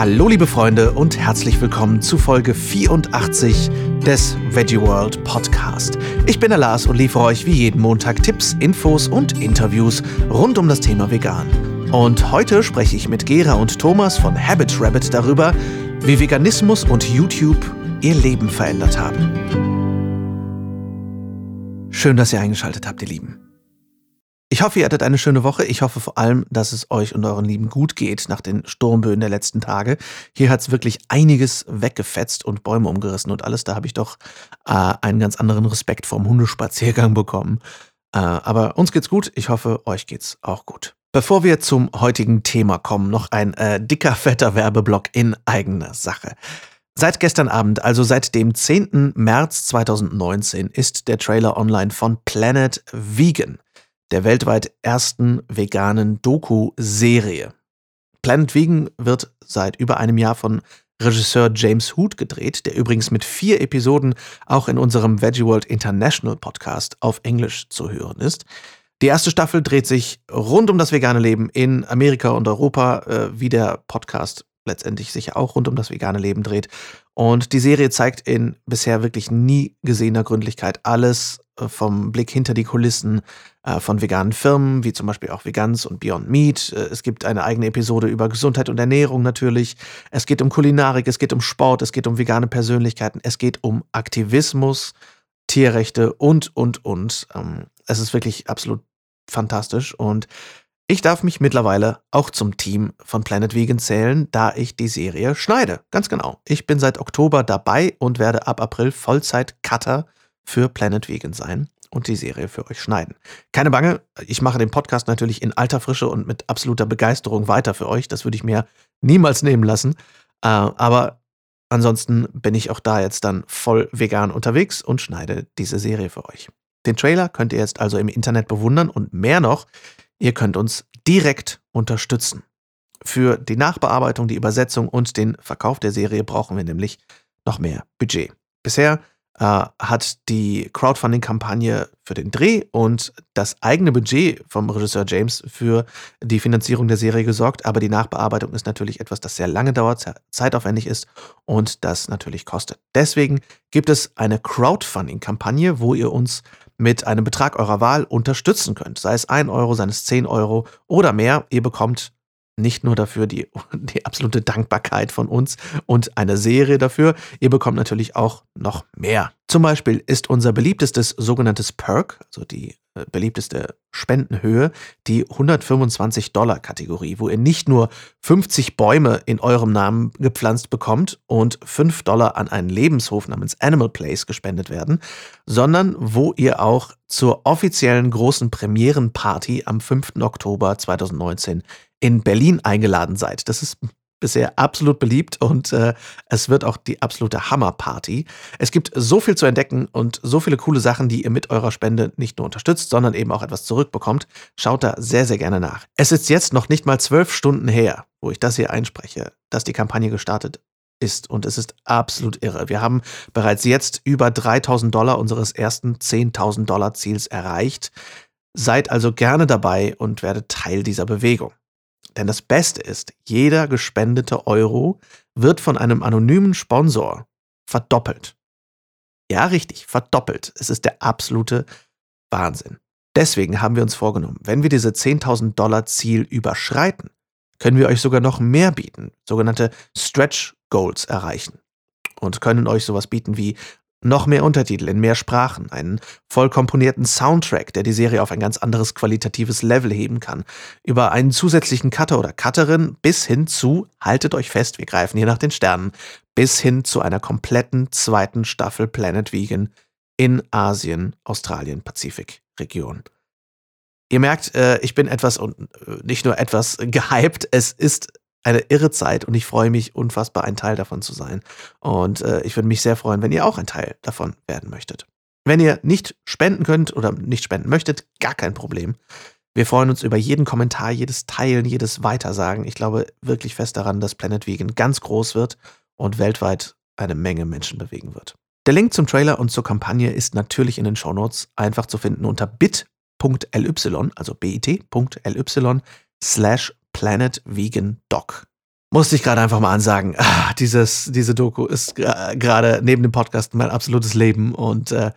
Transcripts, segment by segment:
Hallo liebe Freunde und herzlich willkommen zu Folge 84 des Veggie World Podcast. Ich bin der Lars und liefere euch wie jeden Montag Tipps, Infos und Interviews rund um das Thema Vegan. Und heute spreche ich mit Gera und Thomas von Habit Rabbit darüber, wie Veganismus und YouTube ihr Leben verändert haben. Schön, dass ihr eingeschaltet habt, ihr Lieben. Ich hoffe, ihr hattet eine schöne Woche. Ich hoffe vor allem, dass es euch und euren Lieben gut geht nach den Sturmböen der letzten Tage. Hier hat es wirklich einiges weggefetzt und Bäume umgerissen und alles. Da habe ich doch äh, einen ganz anderen Respekt vorm Hundespaziergang bekommen. Äh, aber uns geht's gut. Ich hoffe, euch geht's auch gut. Bevor wir zum heutigen Thema kommen, noch ein äh, dicker, fetter Werbeblock in eigener Sache. Seit gestern Abend, also seit dem 10. März 2019, ist der Trailer online von Planet Vegan der weltweit ersten veganen Doku-Serie. Planet Vegan wird seit über einem Jahr von Regisseur James Hood gedreht, der übrigens mit vier Episoden auch in unserem Veggie World International Podcast auf Englisch zu hören ist. Die erste Staffel dreht sich rund um das vegane Leben in Amerika und Europa, äh, wie der Podcast letztendlich sich auch rund um das vegane Leben dreht. Und die Serie zeigt in bisher wirklich nie gesehener Gründlichkeit alles vom Blick hinter die Kulissen äh, von veganen Firmen, wie zum Beispiel auch Vegans und Beyond Meat. Äh, es gibt eine eigene Episode über Gesundheit und Ernährung natürlich. Es geht um Kulinarik, es geht um Sport, es geht um vegane Persönlichkeiten, es geht um Aktivismus, Tierrechte und, und, und. Ähm, es ist wirklich absolut fantastisch und ich darf mich mittlerweile auch zum Team von Planet Vegan zählen, da ich die Serie schneide. Ganz genau. Ich bin seit Oktober dabei und werde ab April Vollzeit-Cutter für Planet Vegan sein und die Serie für euch schneiden. Keine Bange, ich mache den Podcast natürlich in alter Frische und mit absoluter Begeisterung weiter für euch. Das würde ich mir niemals nehmen lassen. Äh, aber ansonsten bin ich auch da jetzt dann voll vegan unterwegs und schneide diese Serie für euch. Den Trailer könnt ihr jetzt also im Internet bewundern und mehr noch, ihr könnt uns direkt unterstützen. Für die Nachbearbeitung, die Übersetzung und den Verkauf der Serie brauchen wir nämlich noch mehr Budget. Bisher äh, hat die Crowdfunding-Kampagne für den Dreh und das eigene Budget vom Regisseur James für die Finanzierung der Serie gesorgt. Aber die Nachbearbeitung ist natürlich etwas, das sehr lange dauert, sehr zeitaufwendig ist und das natürlich kostet. Deswegen gibt es eine Crowdfunding-Kampagne, wo ihr uns mit einem Betrag eurer Wahl unterstützen könnt. Sei es 1 Euro, sei es 10 Euro oder mehr. Ihr bekommt nicht nur dafür die, die absolute Dankbarkeit von uns und eine Serie dafür, ihr bekommt natürlich auch noch mehr. Zum Beispiel ist unser beliebtestes sogenanntes Perk, also die äh, beliebteste Spendenhöhe, die 125 Dollar Kategorie, wo ihr nicht nur 50 Bäume in eurem Namen gepflanzt bekommt und 5 Dollar an einen Lebenshof namens Animal Place gespendet werden, sondern wo ihr auch zur offiziellen großen Premierenparty am 5. Oktober 2019 in Berlin eingeladen seid. Das ist bisher absolut beliebt und äh, es wird auch die absolute Hammerparty. Es gibt so viel zu entdecken und so viele coole Sachen, die ihr mit eurer Spende nicht nur unterstützt, sondern eben auch etwas zurückbekommt. Schaut da sehr, sehr gerne nach. Es ist jetzt noch nicht mal zwölf Stunden her, wo ich das hier einspreche, dass die Kampagne gestartet ist und es ist absolut irre. Wir haben bereits jetzt über 3000 Dollar unseres ersten 10.000 Dollar Ziels erreicht. Seid also gerne dabei und werdet Teil dieser Bewegung. Denn das Beste ist, jeder gespendete Euro wird von einem anonymen Sponsor verdoppelt. Ja, richtig, verdoppelt. Es ist der absolute Wahnsinn. Deswegen haben wir uns vorgenommen, wenn wir diese 10.000 Dollar Ziel überschreiten, können wir euch sogar noch mehr bieten, sogenannte Stretch Goals erreichen und können euch sowas bieten wie noch mehr Untertitel in mehr Sprachen, einen voll komponierten Soundtrack, der die Serie auf ein ganz anderes qualitatives Level heben kann, über einen zusätzlichen Cutter oder Cutterin bis hin zu, haltet euch fest, wir greifen hier nach den Sternen, bis hin zu einer kompletten zweiten Staffel Planet Vegan in Asien, Australien, Pazifik Region. Ihr merkt, äh, ich bin etwas und äh, nicht nur etwas gehypt, es ist eine irre Zeit und ich freue mich unfassbar, ein Teil davon zu sein. Und äh, ich würde mich sehr freuen, wenn ihr auch ein Teil davon werden möchtet. Wenn ihr nicht spenden könnt oder nicht spenden möchtet, gar kein Problem. Wir freuen uns über jeden Kommentar, jedes Teilen, jedes Weitersagen. Ich glaube wirklich fest daran, dass Planet Vegan ganz groß wird und weltweit eine Menge Menschen bewegen wird. Der Link zum Trailer und zur Kampagne ist natürlich in den Shownotes einfach zu finden unter bit.ly, also bit.ly slash Planet Vegan Doc. musste ich gerade einfach mal ansagen, ah, dieses, diese Doku ist gerade neben dem Podcast mein absolutes Leben und äh,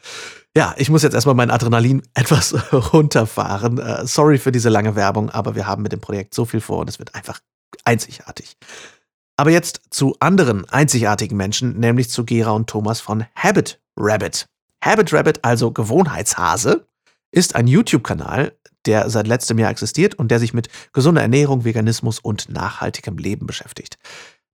ja, ich muss jetzt erstmal mein Adrenalin etwas runterfahren. Äh, sorry für diese lange Werbung, aber wir haben mit dem Projekt so viel vor und es wird einfach einzigartig. Aber jetzt zu anderen einzigartigen Menschen, nämlich zu Gera und Thomas von Habit Rabbit. Habit Rabbit, also Gewohnheitshase, ist ein YouTube-Kanal, der seit letztem Jahr existiert und der sich mit gesunder Ernährung, Veganismus und nachhaltigem Leben beschäftigt.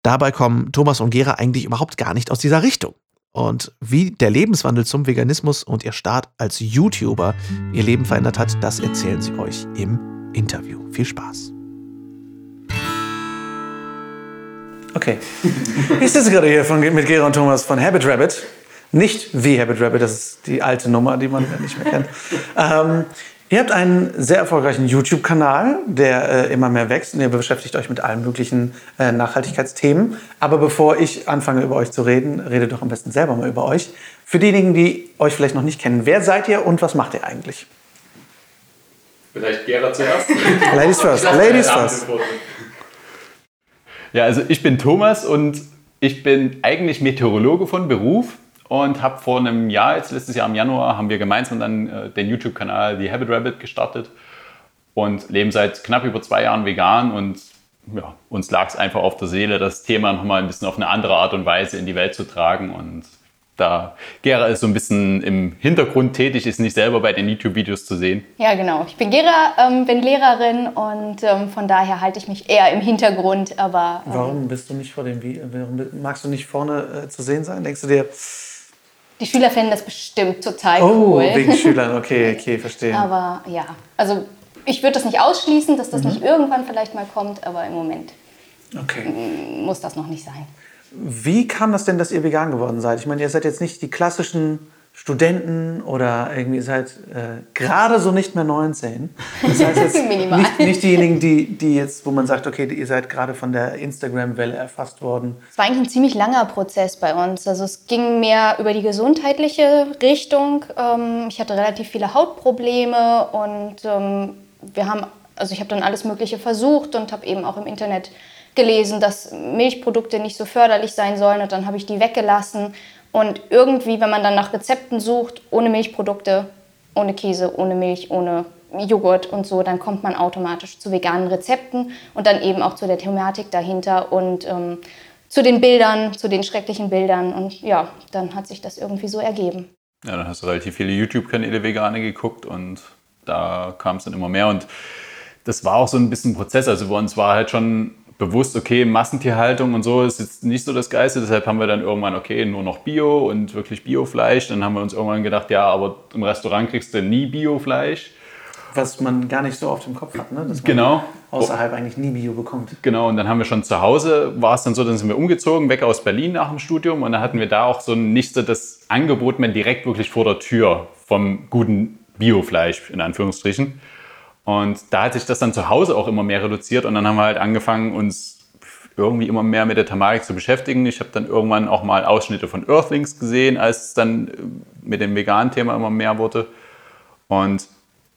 Dabei kommen Thomas und Gera eigentlich überhaupt gar nicht aus dieser Richtung. Und wie der Lebenswandel zum Veganismus und ihr Start als YouTuber ihr Leben verändert hat, das erzählen sie euch im Interview. Viel Spaß. Okay. Ich sitze gerade hier von, mit Gera und Thomas von Habit Rabbit. Nicht wie Habit Rabbit, das ist die alte Nummer, die man nicht mehr kennt. Ähm, ihr habt einen sehr erfolgreichen YouTube-Kanal, der äh, immer mehr wächst und ihr beschäftigt euch mit allen möglichen äh, Nachhaltigkeitsthemen. Aber bevor ich anfange, über euch zu reden, redet doch am besten selber mal über euch. Für diejenigen, die euch vielleicht noch nicht kennen, wer seid ihr und was macht ihr eigentlich? Vielleicht Gera zuerst. Ladies first. Ladies first. Ja, also ich bin Thomas und ich bin eigentlich Meteorologe von Beruf und habe vor einem Jahr, jetzt letztes Jahr im Januar, haben wir gemeinsam dann äh, den YouTube-Kanal The Habit Rabbit gestartet und leben seit knapp über zwei Jahren vegan und ja, uns lag es einfach auf der Seele, das Thema nochmal ein bisschen auf eine andere Art und Weise in die Welt zu tragen und da Gera ist so ein bisschen im Hintergrund tätig, ist nicht selber bei den YouTube-Videos zu sehen. Ja, genau. Ich bin Gera, ähm, bin Lehrerin und ähm, von daher halte ich mich eher im Hintergrund. Aber ähm, warum bist du nicht vor dem Warum magst du nicht vorne äh, zu sehen sein? Denkst du dir? Die Schüler fänden das bestimmt total oh, cool. Oh, wegen Schülern, okay, okay, verstehe. Aber ja, also ich würde das nicht ausschließen, dass das mhm. nicht irgendwann vielleicht mal kommt, aber im Moment okay. muss das noch nicht sein. Wie kam das denn, dass ihr vegan geworden seid? Ich meine, ihr seid jetzt nicht die klassischen Studenten oder irgendwie seid äh, gerade so nicht mehr 19. Das heißt jetzt nicht, nicht, diejenigen, die, die jetzt, wo man sagt, okay, ihr seid gerade von der Instagram-Welle erfasst worden. Es war eigentlich ein ziemlich langer Prozess bei uns. Also es ging mehr über die gesundheitliche Richtung. Ähm, ich hatte relativ viele Hautprobleme und ähm, wir haben, also ich habe dann alles Mögliche versucht und habe eben auch im Internet gelesen, dass Milchprodukte nicht so förderlich sein sollen und dann habe ich die weggelassen. Und irgendwie, wenn man dann nach Rezepten sucht, ohne Milchprodukte, ohne Käse, ohne Milch, ohne Joghurt und so, dann kommt man automatisch zu veganen Rezepten und dann eben auch zu der Thematik dahinter und ähm, zu den Bildern, zu den schrecklichen Bildern. Und ja, dann hat sich das irgendwie so ergeben. Ja, dann hast du relativ viele YouTube-Kanäle Vegane geguckt und da kam es dann immer mehr. Und das war auch so ein bisschen Prozess. Also bei uns war halt schon bewusst, okay, Massentierhaltung und so ist jetzt nicht so das Geiste. Deshalb haben wir dann irgendwann, okay, nur noch Bio und wirklich Biofleisch. Dann haben wir uns irgendwann gedacht, ja, aber im Restaurant kriegst du nie Biofleisch. Was man gar nicht so oft im Kopf hat, ne? dass man genau. außerhalb eigentlich nie Bio bekommt. Genau, und dann haben wir schon zu Hause, war es dann so, dann sind wir umgezogen, weg aus Berlin nach dem Studium und dann hatten wir da auch so nicht so das Angebot mehr direkt wirklich vor der Tür vom guten Biofleisch, in Anführungsstrichen. Und da hat sich das dann zu Hause auch immer mehr reduziert und dann haben wir halt angefangen, uns irgendwie immer mehr mit der Thematik zu beschäftigen. Ich habe dann irgendwann auch mal Ausschnitte von Earthlings gesehen, als es dann äh, mit dem veganen Thema immer mehr wurde. Und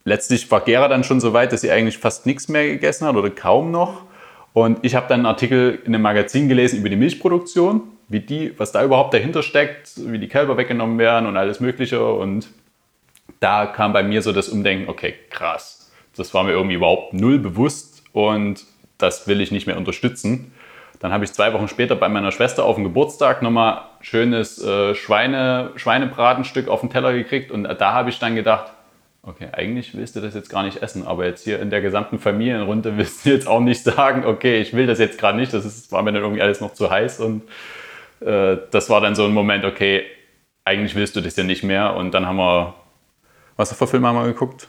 letztlich war Gera dann schon so weit, dass sie eigentlich fast nichts mehr gegessen hat oder kaum noch. Und ich habe dann einen Artikel in einem Magazin gelesen über die Milchproduktion, wie die, was da überhaupt dahinter steckt, wie die Kälber weggenommen werden und alles Mögliche. Und da kam bei mir so das Umdenken, okay, krass das war mir irgendwie überhaupt null bewusst und das will ich nicht mehr unterstützen. Dann habe ich zwei Wochen später bei meiner Schwester auf dem Geburtstag nochmal schönes äh, Schweine, Schweinebratenstück auf den Teller gekriegt und da habe ich dann gedacht, okay, eigentlich willst du das jetzt gar nicht essen, aber jetzt hier in der gesamten Familienrunde willst du jetzt auch nicht sagen, okay, ich will das jetzt gerade nicht, das ist, war mir dann irgendwie alles noch zu heiß und äh, das war dann so ein Moment, okay, eigentlich willst du das ja nicht mehr und dann haben wir, was für Filme haben wir geguckt?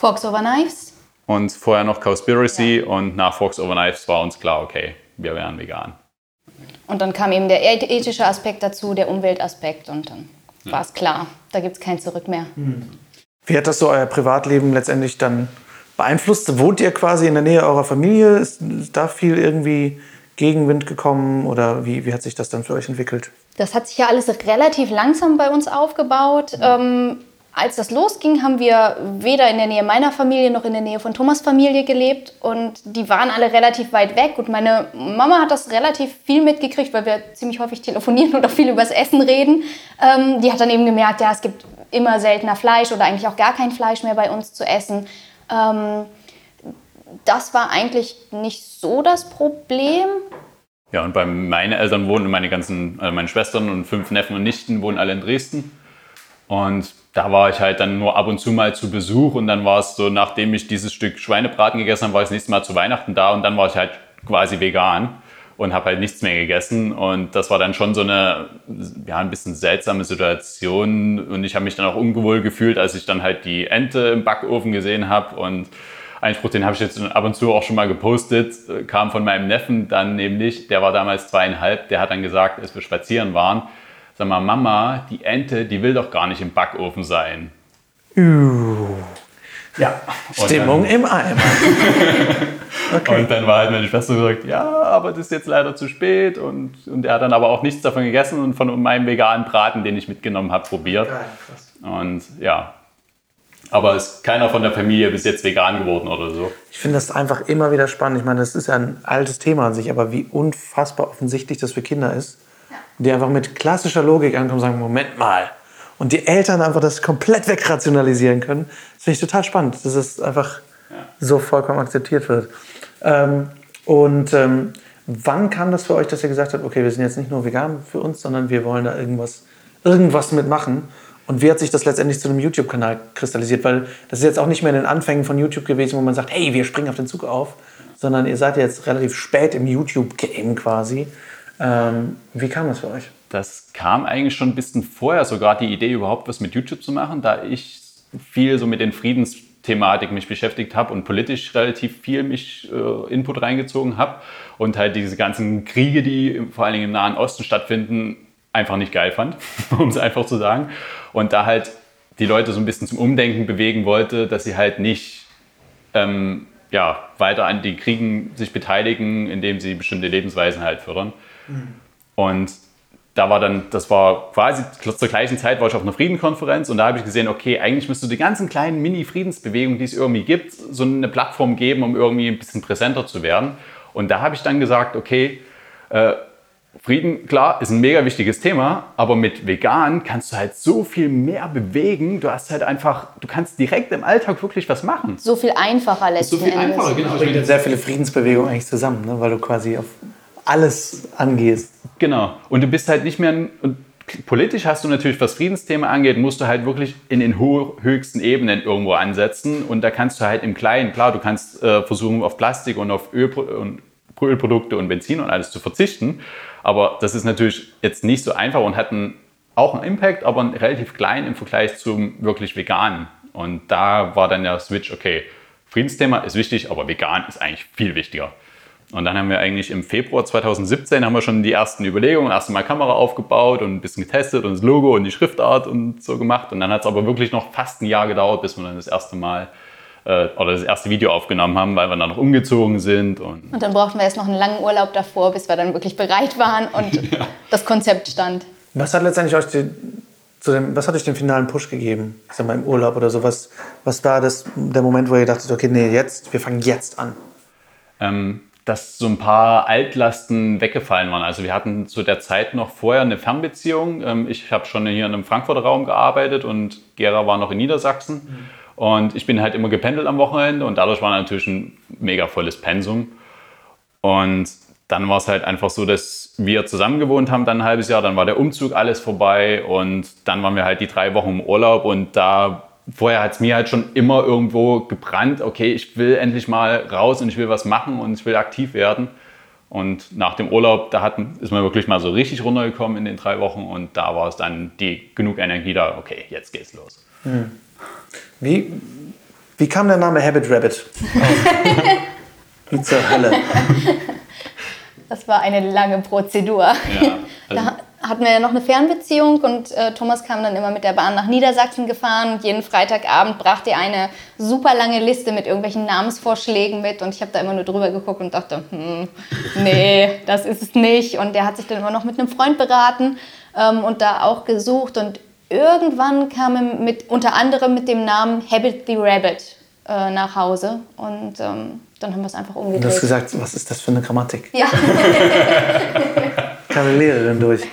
Fox Over Knives. Und vorher noch Cowspiracy ja. und nach Fox Over Knives war uns klar, okay, wir wären vegan. Und dann kam eben der ethische Aspekt dazu, der Umweltaspekt und dann ja. war es klar, da gibt es kein Zurück mehr. Hm. Wie hat das so euer Privatleben letztendlich dann beeinflusst? Wohnt ihr quasi in der Nähe eurer Familie? Ist da viel irgendwie Gegenwind gekommen oder wie, wie hat sich das dann für euch entwickelt? Das hat sich ja alles relativ langsam bei uns aufgebaut. Mhm. Ähm, als das losging, haben wir weder in der Nähe meiner Familie noch in der Nähe von Thomas Familie gelebt und die waren alle relativ weit weg und meine Mama hat das relativ viel mitgekriegt, weil wir ziemlich häufig telefonieren und auch viel übers Essen reden. Ähm, die hat dann eben gemerkt, ja, es gibt immer seltener Fleisch oder eigentlich auch gar kein Fleisch mehr bei uns zu essen. Ähm, das war eigentlich nicht so das Problem. Ja, und bei meinen Eltern wohnen meine ganzen, also meine Schwestern und fünf Neffen und Nichten wohnen alle in Dresden. Und da war ich halt dann nur ab und zu mal zu Besuch und dann war es so, nachdem ich dieses Stück Schweinebraten gegessen habe, war ich das nächste Mal zu Weihnachten da und dann war ich halt quasi vegan und habe halt nichts mehr gegessen. Und das war dann schon so eine ja ein bisschen seltsame Situation. Und ich habe mich dann auch ungewohl gefühlt, als ich dann halt die Ente im Backofen gesehen habe. Und ein Spruch, den habe ich jetzt ab und zu auch schon mal gepostet, kam von meinem Neffen dann nämlich, der war damals zweieinhalb, der hat dann gesagt, als wir spazieren waren, Sag mal, Mama, die Ente, die will doch gar nicht im Backofen sein. Uh. Ja, Stimmung dann, im Eimer. okay. Und dann war halt meine Schwester gesagt, ja, aber das ist jetzt leider zu spät. Und, und er hat dann aber auch nichts davon gegessen und von meinem veganen Braten, den ich mitgenommen habe, probiert. Geil, krass. Und ja, aber ist keiner von der Familie bis jetzt vegan geworden oder so. Ich finde das einfach immer wieder spannend. Ich meine, das ist ja ein altes Thema an sich, aber wie unfassbar offensichtlich das für Kinder ist die einfach mit klassischer Logik ankommen und sagen, Moment mal. Und die Eltern einfach das komplett wegrationalisieren können. Das finde ich total spannend, dass es einfach ja. so vollkommen akzeptiert wird. Ähm, und ähm, wann kam das für euch, dass ihr gesagt habt, okay, wir sind jetzt nicht nur vegan für uns, sondern wir wollen da irgendwas, irgendwas mitmachen? Und wie hat sich das letztendlich zu einem YouTube-Kanal kristallisiert? Weil das ist jetzt auch nicht mehr in den Anfängen von YouTube gewesen, wo man sagt, hey, wir springen auf den Zug auf, sondern ihr seid jetzt relativ spät im YouTube-Game quasi. Ähm, wie kam das für euch? Das kam eigentlich schon ein bisschen vorher, sogar die Idee überhaupt was mit YouTube zu machen, da ich viel so mit den Friedensthematik mich beschäftigt habe und politisch relativ viel mich äh, Input reingezogen habe und halt diese ganzen Kriege, die vor allen Dingen im Nahen Osten stattfinden, einfach nicht geil fand, um es einfach zu sagen. Und da halt die Leute so ein bisschen zum Umdenken bewegen wollte, dass sie halt nicht ähm, ja, weiter an den Kriegen sich beteiligen, indem sie bestimmte Lebensweisen halt fördern. Und da war dann, das war quasi zur gleichen Zeit war ich auf einer Friedenkonferenz und da habe ich gesehen, okay, eigentlich müsste die ganzen kleinen Mini-Friedensbewegungen, die es irgendwie gibt, so eine Plattform geben, um irgendwie ein bisschen präsenter zu werden. Und da habe ich dann gesagt, okay, äh, Frieden, klar, ist ein mega wichtiges Thema, aber mit vegan kannst du halt so viel mehr bewegen. Du hast halt einfach, du kannst direkt im Alltag wirklich was machen. So viel einfacher letztlich. So viel einfacher, genau. bringt sehr viele Friedensbewegungen eigentlich zusammen, ne? weil du quasi auf alles angehst. Genau. Und du bist halt nicht mehr. Und politisch hast du natürlich, was Friedensthema angeht, musst du halt wirklich in den höchsten Ebenen irgendwo ansetzen. Und da kannst du halt im Kleinen, klar, du kannst äh, versuchen, auf Plastik und auf Öl und Ölprodukte und Benzin und alles zu verzichten. Aber das ist natürlich jetzt nicht so einfach und hat einen, auch einen Impact, aber einen relativ klein im Vergleich zum wirklich veganen. Und da war dann der Switch, okay, Friedensthema ist wichtig, aber vegan ist eigentlich viel wichtiger. Und dann haben wir eigentlich im Februar 2017 haben wir schon die ersten Überlegungen, erst mal Kamera aufgebaut und ein bisschen getestet und das Logo und die Schriftart und so gemacht. Und dann hat es aber wirklich noch fast ein Jahr gedauert, bis wir dann das erste Mal äh, oder das erste Video aufgenommen haben, weil wir dann noch umgezogen sind. Und, und dann brauchten wir erst noch einen langen Urlaub davor, bis wir dann wirklich bereit waren und ja. das Konzept stand. Was hat letztendlich euch die, zu dem, was hat euch den finalen Push gegeben? Ich sag mal im Urlaub oder so. Was, was war das, der Moment, wo ihr dachtet, okay, nee, jetzt, wir fangen jetzt an? Ähm, dass so ein paar Altlasten weggefallen waren. Also wir hatten zu der Zeit noch vorher eine Fernbeziehung. Ähm, ich habe schon hier in einem Frankfurter Raum gearbeitet und Gera war noch in Niedersachsen. Mhm. Und ich bin halt immer gependelt am Wochenende und dadurch war natürlich ein mega volles Pensum. Und dann war es halt einfach so, dass wir zusammen gewohnt haben, dann ein halbes Jahr, dann war der Umzug alles vorbei und dann waren wir halt die drei Wochen im Urlaub und da vorher hat es mir halt schon immer irgendwo gebrannt, okay, ich will endlich mal raus und ich will was machen und ich will aktiv werden. Und nach dem Urlaub, da hatten, ist man wirklich mal so richtig runtergekommen in den drei Wochen und da war es dann die genug Energie da, okay, jetzt geht's los. Hm. Wie, wie kam der Name Habit Rabbit? wie zur Hölle? Das war eine lange Prozedur. Ja, also da, hatten wir ja noch eine Fernbeziehung und äh, Thomas kam dann immer mit der Bahn nach Niedersachsen gefahren und jeden Freitagabend brachte er eine super lange Liste mit irgendwelchen Namensvorschlägen mit und ich habe da immer nur drüber geguckt und dachte, hm, nee, das ist es nicht. Und der hat sich dann immer noch mit einem Freund beraten ähm, und da auch gesucht und irgendwann kam er mit, unter anderem mit dem Namen Habit the Rabbit äh, nach Hause und ähm, dann haben wir es einfach umgedreht. Du hast gesagt, was ist das für eine Grammatik? Ja. Kam eine Lehrerin durch.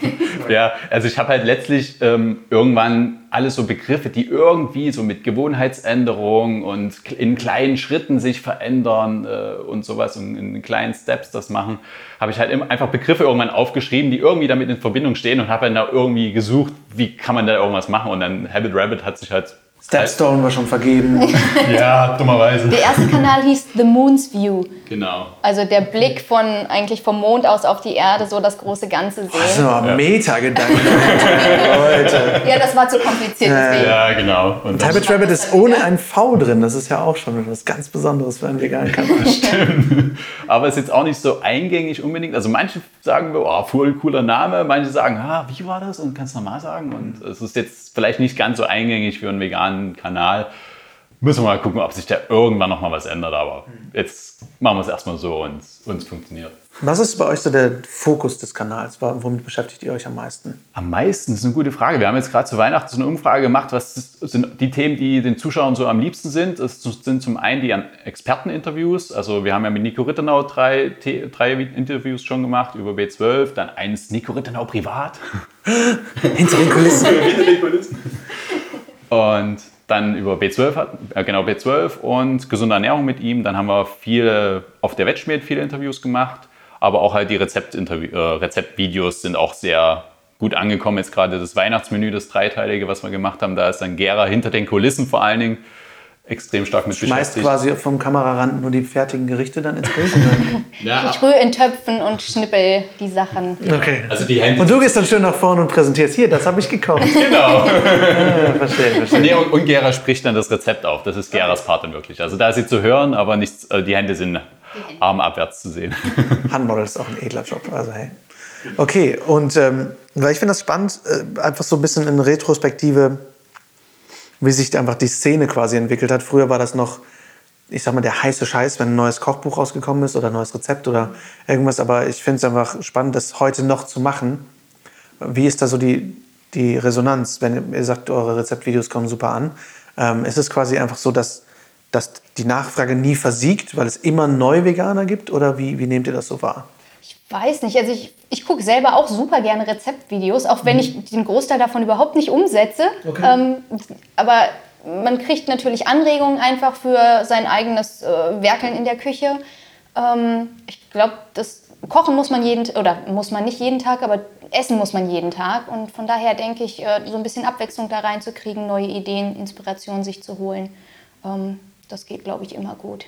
Ja, also ich habe halt letztlich ähm, irgendwann alles so Begriffe, die irgendwie so mit Gewohnheitsänderung und in kleinen Schritten sich verändern äh, und sowas und in kleinen Steps das machen, habe ich halt einfach Begriffe irgendwann aufgeschrieben, die irgendwie damit in Verbindung stehen und habe dann da irgendwie gesucht, wie kann man da irgendwas machen und dann Habit Rabbit hat sich halt Stepstone war schon vergeben. ja, dummerweise. Der erste Kanal hieß The Moon's View. Genau. Also der Blick von eigentlich vom Mond aus auf die Erde, so das große Ganze sehen. Das aber Meta-Gedanken. Leute. Ja, das war zu kompliziert. Deswegen. Ja, genau. Und Habit Rabbit ist ohne ein V drin. Das ist ja auch schon was ganz Besonderes für einen veganen Kanal. Aber ist jetzt auch nicht so eingängig unbedingt. Also manche sagen, oh, voll cooler Name. Manche sagen, ah, wie war das? Und kannst du nochmal sagen? Und es ist jetzt vielleicht nicht ganz so eingängig für einen veganen Kanal. Müssen wir mal gucken, ob sich da irgendwann nochmal was ändert. Aber jetzt machen wir es erstmal so und uns funktioniert. Was ist bei euch so der Fokus des Kanals? Womit beschäftigt ihr euch am meisten? Am meisten das ist eine gute Frage. Wir haben jetzt gerade zu Weihnachten so eine Umfrage gemacht, was sind die Themen, die den Zuschauern so am liebsten sind. Es sind zum einen die Experteninterviews. Also wir haben ja mit Nico Rittenau drei, drei Interviews schon gemacht über B12, dann eins Nico Rittenau privat. Hinter den Kulissen. Und dann über B12, hat, äh, genau B12 und gesunde Ernährung mit ihm. Dann haben wir viele auf der Wettschmied viele Interviews gemacht, aber auch halt die äh, Rezeptvideos sind auch sehr gut angekommen. Jetzt gerade das Weihnachtsmenü, das dreiteilige, was wir gemacht haben, da ist dann Gera hinter den Kulissen vor allen Dingen extrem stark mit Schmeißt beschäftigt. quasi vom Kamerarand nur die fertigen Gerichte dann ins Bild. Ja, Ich rühre in Töpfen und schnippel die Sachen. Okay. also die Hände. Und du gehst dann schön nach vorne und präsentierst, hier, das habe ich gekauft. genau. Ja, verstehe, verstehe. Nee, und, und Gera spricht dann das Rezept auf. Das ist Geras Part dann wirklich. Also da ist sie zu hören, aber nichts, äh, die Hände sind armabwärts zu sehen. Handmodel ist auch ein edler Job, also hey. Okay, und ähm, weil ich finde das spannend, äh, einfach so ein bisschen in Retrospektive, wie sich einfach die Szene quasi entwickelt hat. Früher war das noch, ich sag mal, der heiße Scheiß, wenn ein neues Kochbuch rausgekommen ist oder ein neues Rezept oder irgendwas. Aber ich finde es einfach spannend, das heute noch zu machen. Wie ist da so die, die Resonanz, wenn ihr sagt, eure Rezeptvideos kommen super an? Ähm, ist es quasi einfach so, dass, dass die Nachfrage nie versiegt, weil es immer neue Veganer gibt? Oder wie, wie nehmt ihr das so wahr? Ich weiß nicht, also ich, ich gucke selber auch super gerne Rezeptvideos, auch wenn ich den Großteil davon überhaupt nicht umsetze. Okay. Ähm, aber man kriegt natürlich Anregungen einfach für sein eigenes äh, Werkeln in der Küche. Ähm, ich glaube, das Kochen muss man jeden oder muss man nicht jeden Tag, aber essen muss man jeden Tag. Und von daher denke ich, äh, so ein bisschen Abwechslung da reinzukriegen, neue Ideen, Inspiration sich zu holen, ähm, das geht, glaube ich, immer gut.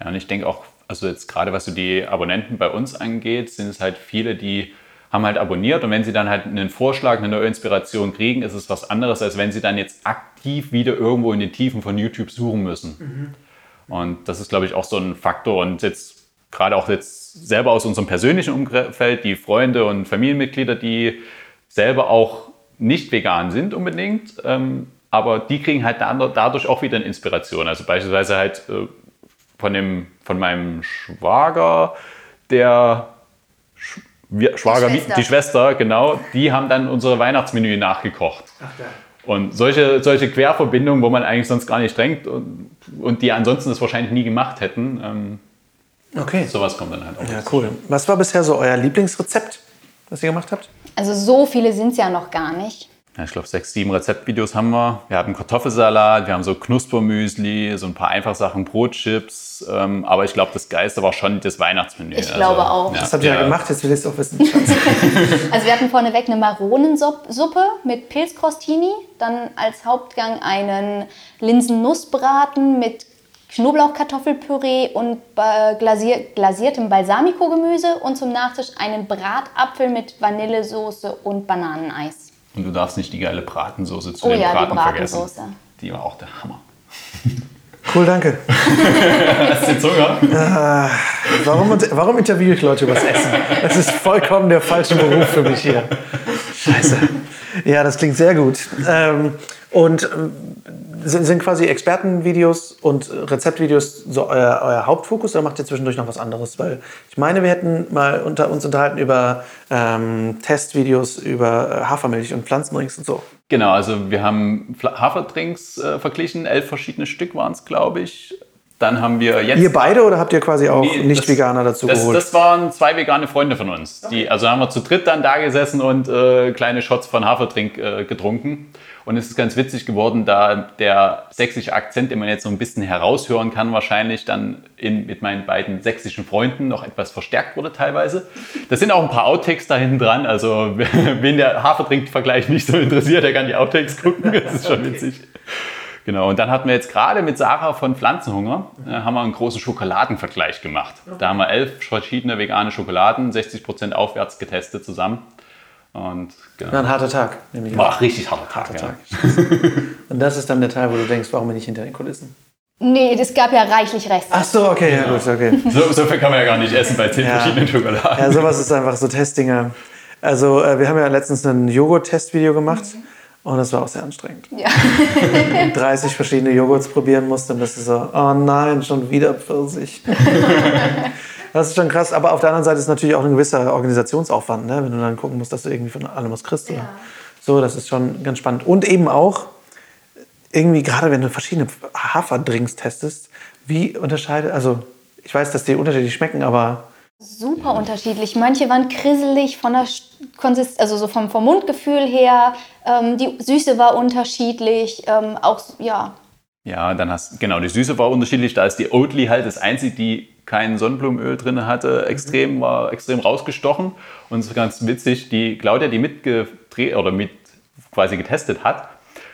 Ja, und ich denke auch, also jetzt gerade was so die Abonnenten bei uns angeht, sind es halt viele, die haben halt abonniert und wenn sie dann halt einen Vorschlag, eine neue Inspiration kriegen, ist es was anderes, als wenn sie dann jetzt aktiv wieder irgendwo in den Tiefen von YouTube suchen müssen. Und das ist, glaube ich, auch so ein Faktor und jetzt gerade auch jetzt selber aus unserem persönlichen Umfeld, die Freunde und Familienmitglieder, die selber auch nicht vegan sind unbedingt, ähm, aber die kriegen halt da- dadurch auch wieder eine Inspiration. Also beispielsweise halt äh, von, dem, von meinem Schwager, der Sch wir, Schwager, Schwester. die Schwester, genau, die haben dann unsere Weihnachtsmenü nachgekocht. Und solche, solche Querverbindungen, wo man eigentlich sonst gar nicht denkt und, und die ansonsten das wahrscheinlich nie gemacht hätten, ähm, Okay. sowas kommt dann halt auch. Ja, cool. Was war bisher so euer Lieblingsrezept, was ihr gemacht habt? Also so viele sind es ja noch gar nicht. Ja, ich glaube, sechs, sieben Rezeptvideos haben wir. Wir haben Kartoffelsalat, wir haben so Knuspermüsli, so ein paar Einfachsachen, Brotchips. Ähm, aber ich glaube, das Geilste war schon das Weihnachtsmenü. Ich glaube auch. Das habt ihr ja, gemacht, jetzt will ich es auch wissen. Also wir hatten vorneweg eine Maronensuppe mit Pilzkrostini, dann als Hauptgang einen Linsen-Nussbraten mit Knoblauchkartoffelpüree und glasier glasiertem Balsamico-Gemüse und zum Nachtisch einen Bratapfel mit Vanillesoße und Bananeneis. Und du darfst nicht die geile Bratensoße zu Oh dem ja, die Braten vergessen. Bratensoße. Die war auch der Hammer. Cool, danke. Hast du jetzt Hunger? Warum, warum interviewe ich Leute übers Essen? Das ist vollkommen der falsche Beruf für mich hier. Scheiße. Ja, das klingt sehr gut. Ähm, und ähm, sind, quasi Expertenvideos und Rezeptvideos so euer, euer Hauptfokus oder macht ihr zwischendurch noch was anderes? Weil ich meine, wir hätten mal unter uns unterhalten über ähm, Testvideos über äh, Hafermilch und Pflanzendrinks und so. Genau, also wir haben Haferdrinks äh, verglichen, elf verschiedene Stück waren es, glaube ich. Dann haben wir jetzt. Ihr beide oder habt ihr quasi auch nee, Nicht-Veganer dazu das, geholt? Das waren zwei vegane Freunde von uns. Die, also haben wir zu dritt dann da gesessen und äh, kleine Shots von Hafertrink äh, getrunken. Und es ist ganz witzig geworden, da der sächsische Akzent, den man jetzt so ein bisschen heraushören kann, wahrscheinlich dann in, mit meinen beiden sächsischen Freunden noch etwas verstärkt wurde teilweise. Da sind auch ein paar Outtakes da hinten dran. Also wen der Hafertrink-Vergleich nicht so interessiert, der kann die Outtakes gucken. Das ist schon witzig. Genau, und dann hatten wir jetzt gerade mit Sarah von Pflanzenhunger, äh, haben wir einen großen Schokoladenvergleich gemacht. Da haben wir elf verschiedene vegane Schokoladen, 60% aufwärts getestet zusammen. Und genau. War ein harter Tag. Nämlich War richtig harter Tag. Harter Tag. und das ist dann der Teil, wo du denkst, warum bin ich hinter den Kulissen? Nee, es gab ja reichlich Reste. Ach so, okay, ja, gut, okay. So, so, viel kann man ja gar nicht essen bei zehn ja. verschiedenen Schokoladen. Ja, sowas ist einfach so Testdinger. Also, äh, wir haben ja letztens ein Joghurt-Testvideo gemacht. Mhm. Und das war auch sehr anstrengend. Ja. 30 verschiedene Joghurts probieren musste und das ist so, oh nein, schon wieder Pfirsich. Das ist schon krass, aber auf der anderen Seite ist natürlich auch ein gewisser Organisationsaufwand, ne? wenn du dann gucken musst, dass du irgendwie von allem was kriegst. Ja. So, das ist schon ganz spannend. Und eben auch, irgendwie gerade wenn du verschiedene Haferdrinks testest, wie unterscheidet, also ich weiß, dass die unterschiedlich schmecken, aber Super unterschiedlich. Manche waren krisselig von der Konsistenz, also so vom, vom Mundgefühl her. Ähm, die Süße war unterschiedlich. Ähm, auch, ja. Ja, dann hast genau, die Süße war unterschiedlich. Da ist die Oatly halt das einzige, die kein Sonnenblumenöl drin hatte, extrem, war extrem rausgestochen. Und es ist ganz witzig, die Claudia, die mitgedreht oder mit quasi getestet hat,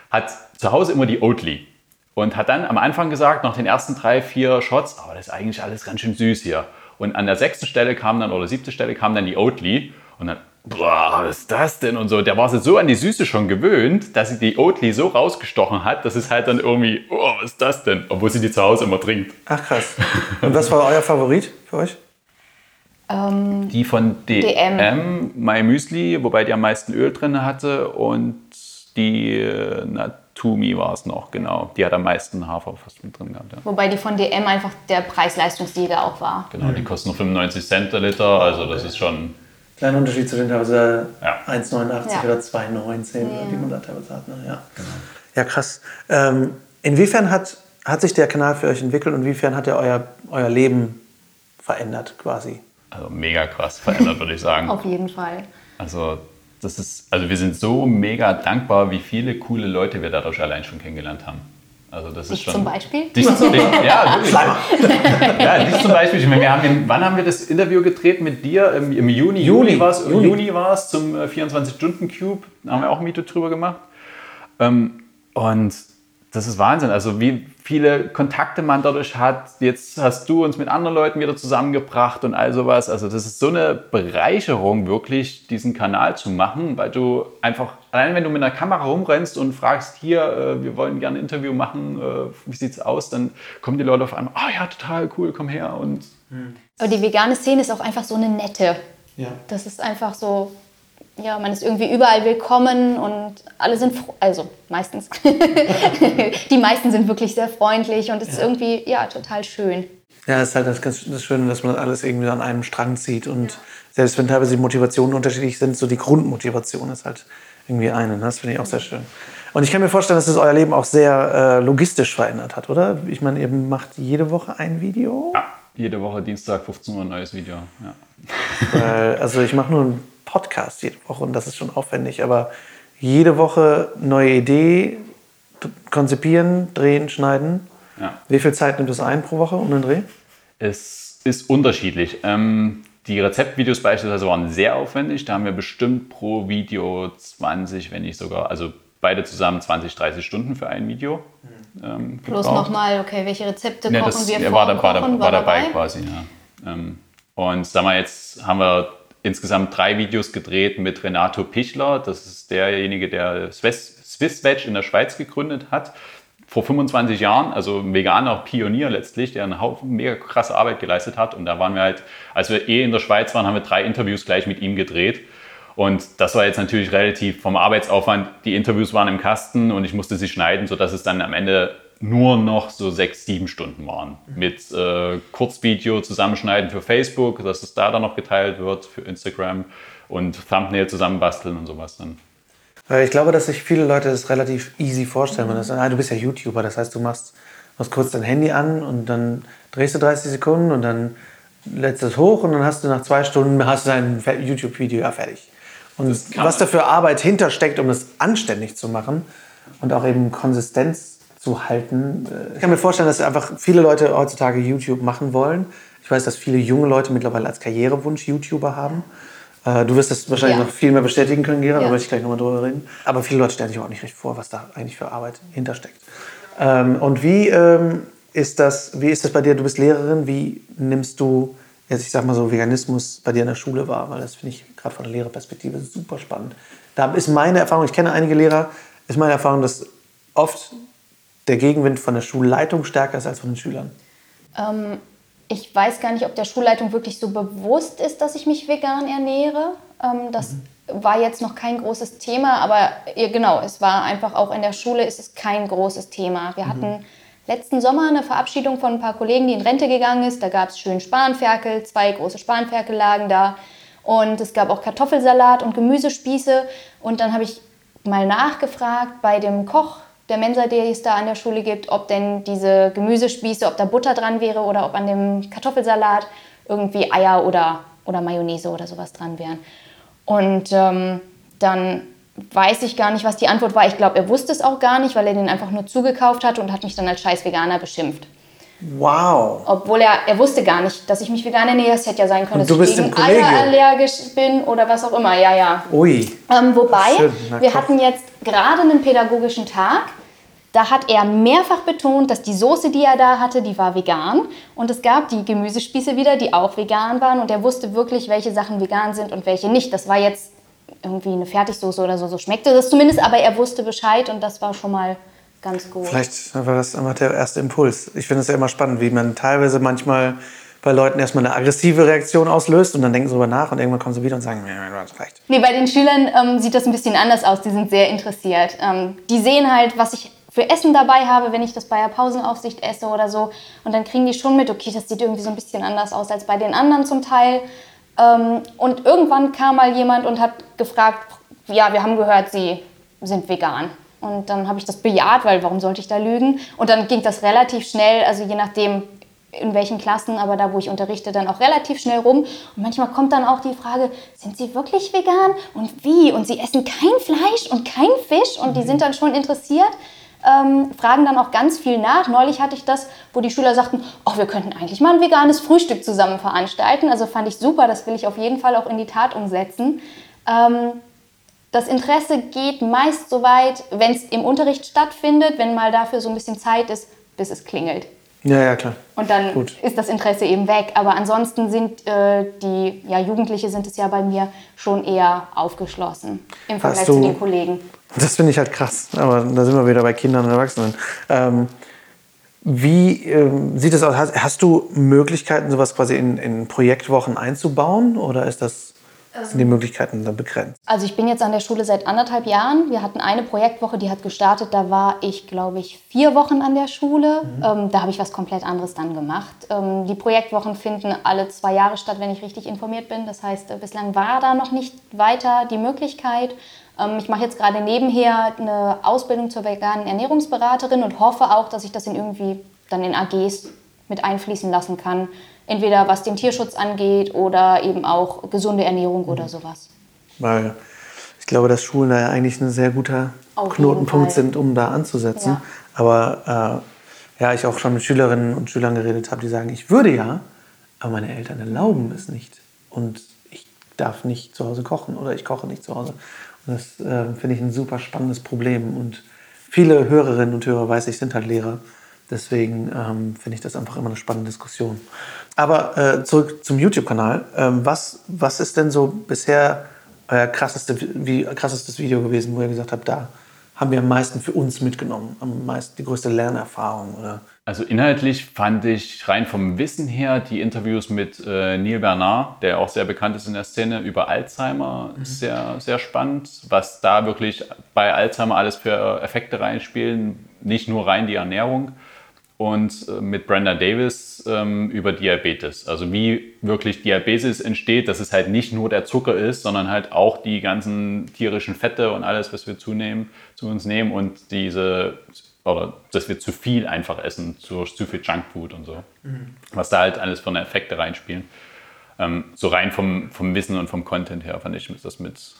hat zu Hause immer die Oatly. Und hat dann am Anfang gesagt, nach den ersten drei, vier Shots, aber oh, das ist eigentlich alles ganz schön süß hier. Und an der sechsten Stelle kam dann, oder siebte Stelle kam dann die Oatly. Und dann boah, was ist das denn und so. Der war so an die Süße schon gewöhnt, dass sie die Oatly so rausgestochen hat, dass es halt dann irgendwie, oh, was ist das denn? Obwohl sie die zu Hause immer trinkt. Ach krass. Und was war euer Favorit für euch? Ähm, die von DM, DM, My Müsli, wobei die am meisten Öl drin hatte und die äh, Natumi war es noch, genau. Die hat am meisten Hafer fast mit drin gehabt. Ja. Wobei die von DM einfach der Preis-Leistungssieger auch war. Genau, die kosten nur 95 Cent der Liter, also das ist schon Kleiner Unterschied zu den teilweise ja. 1,89 ja. oder 2,19, ja. die man da teilweise hat. Ne? Ja. Genau. ja, krass. Ähm, inwiefern hat, hat sich der Kanal für euch entwickelt und inwiefern hat er euer, euer Leben verändert quasi? Also mega krass verändert, würde ich sagen. Auf jeden Fall. Also das ist, also wir sind so mega dankbar, wie viele coole Leute wir dadurch allein schon kennengelernt haben. Also das ist schon. Zum Beispiel? Dich, dich, ja, wirklich. ja, dich zum Beispiel. Wir haben, wann haben wir das Interview gedreht mit dir? Im, im Juni. Juni war es. Juni. Juni war es zum 24-Stunden-Cube. Da haben wir auch ein Mieto drüber gemacht. Ähm, und das ist Wahnsinn. Also wie viele Kontakte man dadurch hat. Jetzt hast du uns mit anderen Leuten wieder zusammengebracht und all sowas. Also das ist so eine Bereicherung, wirklich diesen Kanal zu machen, weil du einfach, allein wenn du mit einer Kamera rumrennst und fragst, hier, äh, wir wollen gerne ein Interview machen, äh, wie sieht's aus, dann kommen die Leute auf einmal, ah oh, ja, total cool, komm her. Und Aber die vegane Szene ist auch einfach so eine nette. Ja. Das ist einfach so, ja, man ist irgendwie überall willkommen und alle sind, also meistens, die meisten sind wirklich sehr freundlich und es ja. ist irgendwie, ja, total schön. Ja, es ist halt das, ganz, das Schöne, dass man alles irgendwie an einem Strang zieht und ja. selbst wenn teilweise die Motivationen unterschiedlich sind, so die Grundmotivation ist halt irgendwie eine. Ne? Das finde ich auch sehr schön. Und ich kann mir vorstellen, dass es euer Leben auch sehr äh, logistisch verändert hat, oder? Ich meine, ihr macht jede Woche ein Video. Ja, jede Woche Dienstag 15 Uhr ein neues Video. Ja. Weil, also ich mache nur ein Podcast jede Woche und das ist schon aufwendig. Aber jede Woche neue Idee, konzipieren, drehen, schneiden. Ja. Wie viel Zeit nimmt es ein pro Woche um den Dreh? Es ist unterschiedlich. Ähm, die Rezeptvideos beispielsweise waren sehr aufwendig. Da haben wir bestimmt pro Video 20, wenn nicht sogar, also beide zusammen 20, 30 Stunden für ein Video. Ähm, Plus nochmal, okay, welche Rezepte ja, kochen wir vor? War, war, war, war dabei, dabei quasi, ja. Ähm, und sagen wir, jetzt haben wir insgesamt drei Videos gedreht mit Renato Pichler. Das ist derjenige, der Swiss, Veg in der Schweiz gegründet hat. Vor 25 Jahren, also ein veganer Pionier letztlich, der eine Haufen mega krasse Arbeit geleistet hat. Und da waren wir halt, als wir eh in der Schweiz waren, haben wir drei Interviews gleich mit ihm gedreht. Und das war jetzt natürlich relativ vom Arbeitsaufwand. Die Interviews waren im Kasten und ich musste sie schneiden, sodass es dann am Ende nur noch so sechs, sieben Stunden waren. Mit äh, Kurzvideo zusammenschneiden für Facebook, dass es da dann noch geteilt wird für Instagram und Thumbnail zusammenbasteln und sowas dann. Ich glaube, dass sich viele Leute das relativ easy vorstellen. Mhm. Das, ah, du bist ja YouTuber, das heißt, du machst, machst kurz dein Handy an und dann drehst du 30 Sekunden und dann lädst du es hoch und dann hast du nach zwei Stunden hast du dein YouTube-Video ja fertig. Und was da für Arbeit hintersteckt, um das anständig zu machen und auch eben Konsistenz zu halten. Ich kann mir vorstellen, dass einfach viele Leute heutzutage YouTube machen wollen. Ich weiß, dass viele junge Leute mittlerweile als Karrierewunsch YouTuber haben. Äh, du wirst das wahrscheinlich ja. noch viel mehr bestätigen können, Gera, ja. da möchte ich gleich nochmal drüber reden. Aber viele Leute stellen sich auch nicht recht vor, was da eigentlich für Arbeit hintersteckt. Ähm, und wie, ähm, ist das, wie ist das bei dir? Du bist Lehrerin, wie nimmst du jetzt, ich sag mal so, Veganismus bei dir in der Schule wahr? Weil das finde ich gerade von der Lehrerperspektive super spannend. Da ist meine Erfahrung, ich kenne einige Lehrer, ist meine Erfahrung, dass oft der Gegenwind von der Schulleitung stärker ist als von den Schülern. Ähm, ich weiß gar nicht, ob der Schulleitung wirklich so bewusst ist, dass ich mich vegan ernähre. Ähm, das mhm. war jetzt noch kein großes Thema, aber ja, genau, es war einfach auch in der Schule ist es kein großes Thema. Wir mhm. hatten letzten Sommer eine Verabschiedung von ein paar Kollegen, die in Rente gegangen ist. Da gab es schön Spanferkel, zwei große Spanferkel lagen da. Und es gab auch Kartoffelsalat und Gemüsespieße. Und dann habe ich mal nachgefragt bei dem Koch der Mensa, die es da an der Schule gibt, ob denn diese Gemüsespieße, ob da Butter dran wäre oder ob an dem Kartoffelsalat irgendwie Eier oder, oder Mayonnaise oder sowas dran wären. Und ähm, dann weiß ich gar nicht, was die Antwort war. Ich glaube, er wusste es auch gar nicht, weil er den einfach nur zugekauft hat und hat mich dann als scheiß Veganer beschimpft. Wow. Obwohl er, er wusste gar nicht, dass ich mich vegan ernähre. Es hätte ja sein können, dass ich gegen Eier allergisch bin oder was auch immer. Ja, ja. Ui. Ähm, wobei, wir hatten jetzt gerade einen pädagogischen Tag. Da hat er mehrfach betont, dass die Soße, die er da hatte, die war vegan. Und es gab die Gemüsespieße wieder, die auch vegan waren. Und er wusste wirklich, welche Sachen vegan sind und welche nicht. Das war jetzt irgendwie eine Fertigsoße oder so. So schmeckte das zumindest. Aber er wusste Bescheid und das war schon mal ganz gut. Vielleicht war das einfach der erste Impuls. Ich finde es ja immer spannend, wie man teilweise manchmal bei Leuten erstmal eine aggressive Reaktion auslöst und dann denken sie darüber nach und irgendwann kommen sie wieder und sagen, ja, hast recht. Nee, bei den Schülern ähm, sieht das ein bisschen anders aus. Die sind sehr interessiert. Ähm, die sehen halt, was ich für Essen dabei habe, wenn ich das bei der Pausenaufsicht esse oder so. Und dann kriegen die schon mit, okay, das sieht irgendwie so ein bisschen anders aus als bei den anderen zum Teil. Ähm, und irgendwann kam mal jemand und hat gefragt, ja, wir haben gehört, Sie sind vegan. Und dann habe ich das bejaht, weil warum sollte ich da lügen? Und dann ging das relativ schnell, also je nachdem, in welchen Klassen, aber da, wo ich unterrichte, dann auch relativ schnell rum. Und manchmal kommt dann auch die Frage, sind Sie wirklich vegan? Und wie? Und Sie essen kein Fleisch und kein Fisch? Und die sind dann schon interessiert. Ähm, fragen dann auch ganz viel nach. Neulich hatte ich das, wo die Schüler sagten, oh, wir könnten eigentlich mal ein veganes Frühstück zusammen veranstalten. Also fand ich super, das will ich auf jeden Fall auch in die Tat umsetzen. Ähm, das Interesse geht meist so weit, wenn es im Unterricht stattfindet, wenn mal dafür so ein bisschen Zeit ist, bis es klingelt. Ja, ja, klar. Und dann Gut. ist das Interesse eben weg. Aber ansonsten sind äh, die ja, Jugendliche sind es ja bei mir schon eher aufgeschlossen im Vergleich du, zu den Kollegen. Das finde ich halt krass. Aber da sind wir wieder bei Kindern und Erwachsenen. Ähm, wie ähm, sieht es aus? Hast, hast, du Möglichkeiten, sowas quasi in, in Projektwochen einzubauen? Oder ist das sind die Möglichkeiten dann begrenzt? Also ich bin jetzt an der Schule seit anderthalb Jahren. Wir hatten eine Projektwoche, die hat gestartet. Da war ich, glaube ich, vier Wochen an der Schule. Mhm. Ähm, da habe ich was komplett anderes dann gemacht. Ähm, die Projektwochen finden alle zwei Jahre statt, wenn ich richtig informiert bin. Das heißt, äh, bislang war da noch nicht weiter die Möglichkeit. Ähm, ich mache jetzt gerade nebenher eine Ausbildung zur veganen Ernährungsberaterin und hoffe auch, dass ich das in irgendwie dann in AGs mit einfließen lassen kann Entweder was den Tierschutz angeht oder eben auch gesunde Ernährung oder sowas. Weil ich glaube, dass Schulen da ja eigentlich ein sehr guter Auf Knotenpunkt sind, um da anzusetzen. Ja. Aber äh, ja, ich auch schon mit Schülerinnen und Schülern geredet habe, die sagen, ich würde ja, aber meine Eltern erlauben es nicht. Und ich darf nicht zu Hause kochen oder ich koche nicht zu Hause. Und das äh, finde ich ein super spannendes Problem. Und viele Hörerinnen und Hörer, weiß ich, sind halt Lehrer. Deswegen ähm, finde ich das einfach immer eine spannende Diskussion. Aber äh, zurück zum YouTube-Kanal. Ähm, was, was ist denn so bisher euer krasseste, wie, krassestes Video gewesen, wo ihr gesagt habt, da haben wir am meisten für uns mitgenommen, am meisten die größte Lernerfahrung? Oder Also inhaltlich fand ich rein vom Wissen her die Interviews mit äh, Neil Bernard, der auch sehr bekannt ist in der Szene, über Alzheimer mhm. sehr, sehr spannend. Was da wirklich bei Alzheimer alles für Effekte reinspielen, nicht nur rein die Ernährung. Und äh, mit Brenda Davis ähm, über Diabetes. Also wie wirklich Diabetes entsteht, dass es halt nicht nur der Zucker ist, sondern halt auch die ganzen tierischen Fette und alles, was wir zunehmen, zu uns nehmen und diese oder dass wir zu viel einfach essen, zu, zu viel Junkfood und so. Mhm. Was da halt alles von Effekte reinspielen. Ähm, so rein vom, vom Wissen und vom Content her fand ich das mit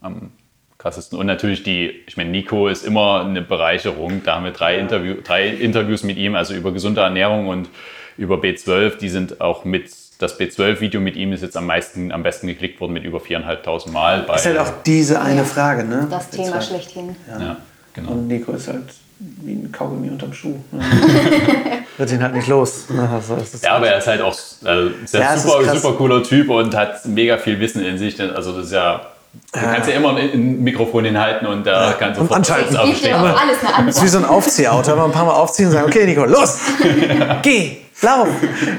am krassesten. Und natürlich die, ich meine, Nico ist immer eine Bereicherung. Da haben wir drei, Interview, drei Interviews mit ihm, also über gesunde Ernährung und über B12. Die sind auch mit das B12-Video mit ihm ist jetzt am meisten, am besten geklickt worden mit über 4.500 Mal. Bei, ist halt auch diese eine Frage, ne? Das Thema schlechthin. Ja. ja, genau. Und Nico ist halt wie ein Kaugummi unterm Schuh. Wird ihn halt nicht los. Also ja, aber er ist halt auch also ist ja, super, super cooler Typ und hat mega viel Wissen in sich. Also das ist ja Du kannst ja immer ein Mikrofon hinhalten und da ja. kannst du und anschalten. Alles eine Das ist wie so ein Aufziehauto. Wenn man ein paar Mal aufziehen und sagen, okay, Nico, los, geh, lauf.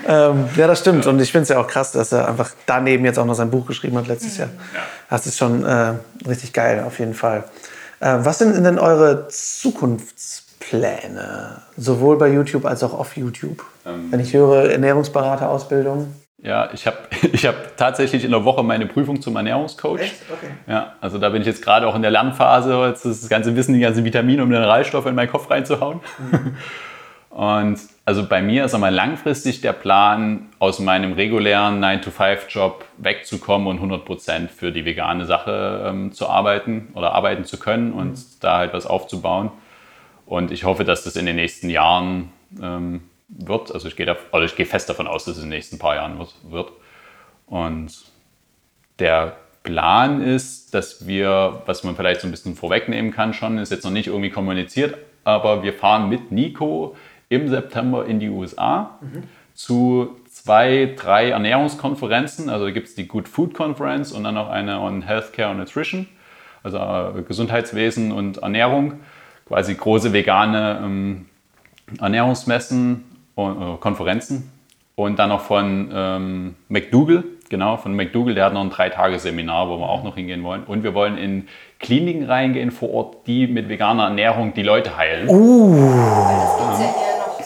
Ähm, ja, das stimmt. Und ich finde es ja auch krass, dass er einfach daneben jetzt auch noch sein Buch geschrieben hat letztes Jahr. Ja. Das ist schon äh, richtig geil, auf jeden Fall. Äh, was sind denn eure Zukunftspläne, sowohl bei YouTube als auch auf YouTube? Ähm. Wenn ich höre Ernährungsberaterausbildung. Ja, ich habe ich hab tatsächlich in der Woche meine Prüfung zum Ernährungscoach. Echt? Okay. Ja, also da bin ich jetzt gerade auch in der Lernphase, jetzt das ganze Wissen, die ganzen Vitamine und Mineralstoffe in meinen Kopf reinzuhauen. Mhm. Und also bei mir ist einmal langfristig der Plan, aus meinem regulären 9-to-5-Job wegzukommen und 100% für die vegane Sache ähm, zu arbeiten oder arbeiten zu können und mhm. da halt was aufzubauen. Und ich hoffe, dass das in den nächsten Jahren ähm, wird. Also ich gehe, da, oder ich gehe fest davon aus, dass es in den nächsten paar Jahren wird. wird. Und der Plan ist, dass wir, was man vielleicht so ein bisschen vorwegnehmen kann schon, ist jetzt noch nicht irgendwie kommuniziert, aber wir fahren mit Nico im September in die USA mhm. zu zwei, drei Ernährungskonferenzen. Also gibt es die Good Food Conference und dann noch eine on Healthcare and Nutrition, also äh, Gesundheitswesen und Ernährung. Quasi große vegane ähm, Ernährungsmessen und äh, Konferenzen. Und dann noch von ähm, McDougall, genau, von McDougall, der hat noch ein Drei-Tage-Seminar, wo wir auch noch hingehen wollen. Und wir wollen in Kliniken reingehen vor Ort, die mit veganer Ernährung die Leute heilen. Uh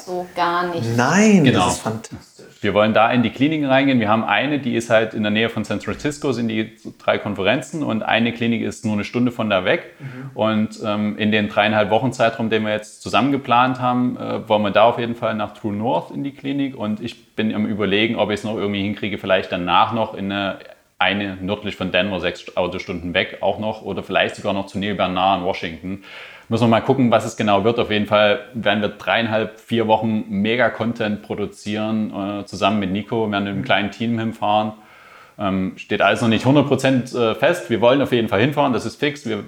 so gar nicht. Nein, genau. das ist fantastisch. Wir wollen da in die Kliniken reingehen. Wir haben eine, die ist halt in der Nähe von San Francisco, sind die drei Konferenzen und eine Klinik ist nur eine Stunde von da weg. Mhm. Und ähm, in den dreieinhalb Wochen Zeitraum, den wir jetzt zusammen geplant haben, äh, wollen wir da auf jeden Fall nach True North in die Klinik. Und ich bin am überlegen, ob ich es noch irgendwie hinkriege, vielleicht danach noch in eine eine nördlich von Denver, sechs Autostunden weg auch noch oder vielleicht sogar noch zu Neil Bernard in Washington. Müssen wir mal gucken, was es genau wird. Auf jeden Fall werden wir dreieinhalb, vier Wochen Mega-Content produzieren, äh, zusammen mit Nico. Wir werden mit einem kleinen Team hinfahren. Ähm, steht alles noch nicht 100% äh, fest. Wir wollen auf jeden Fall hinfahren, das ist fix. Wir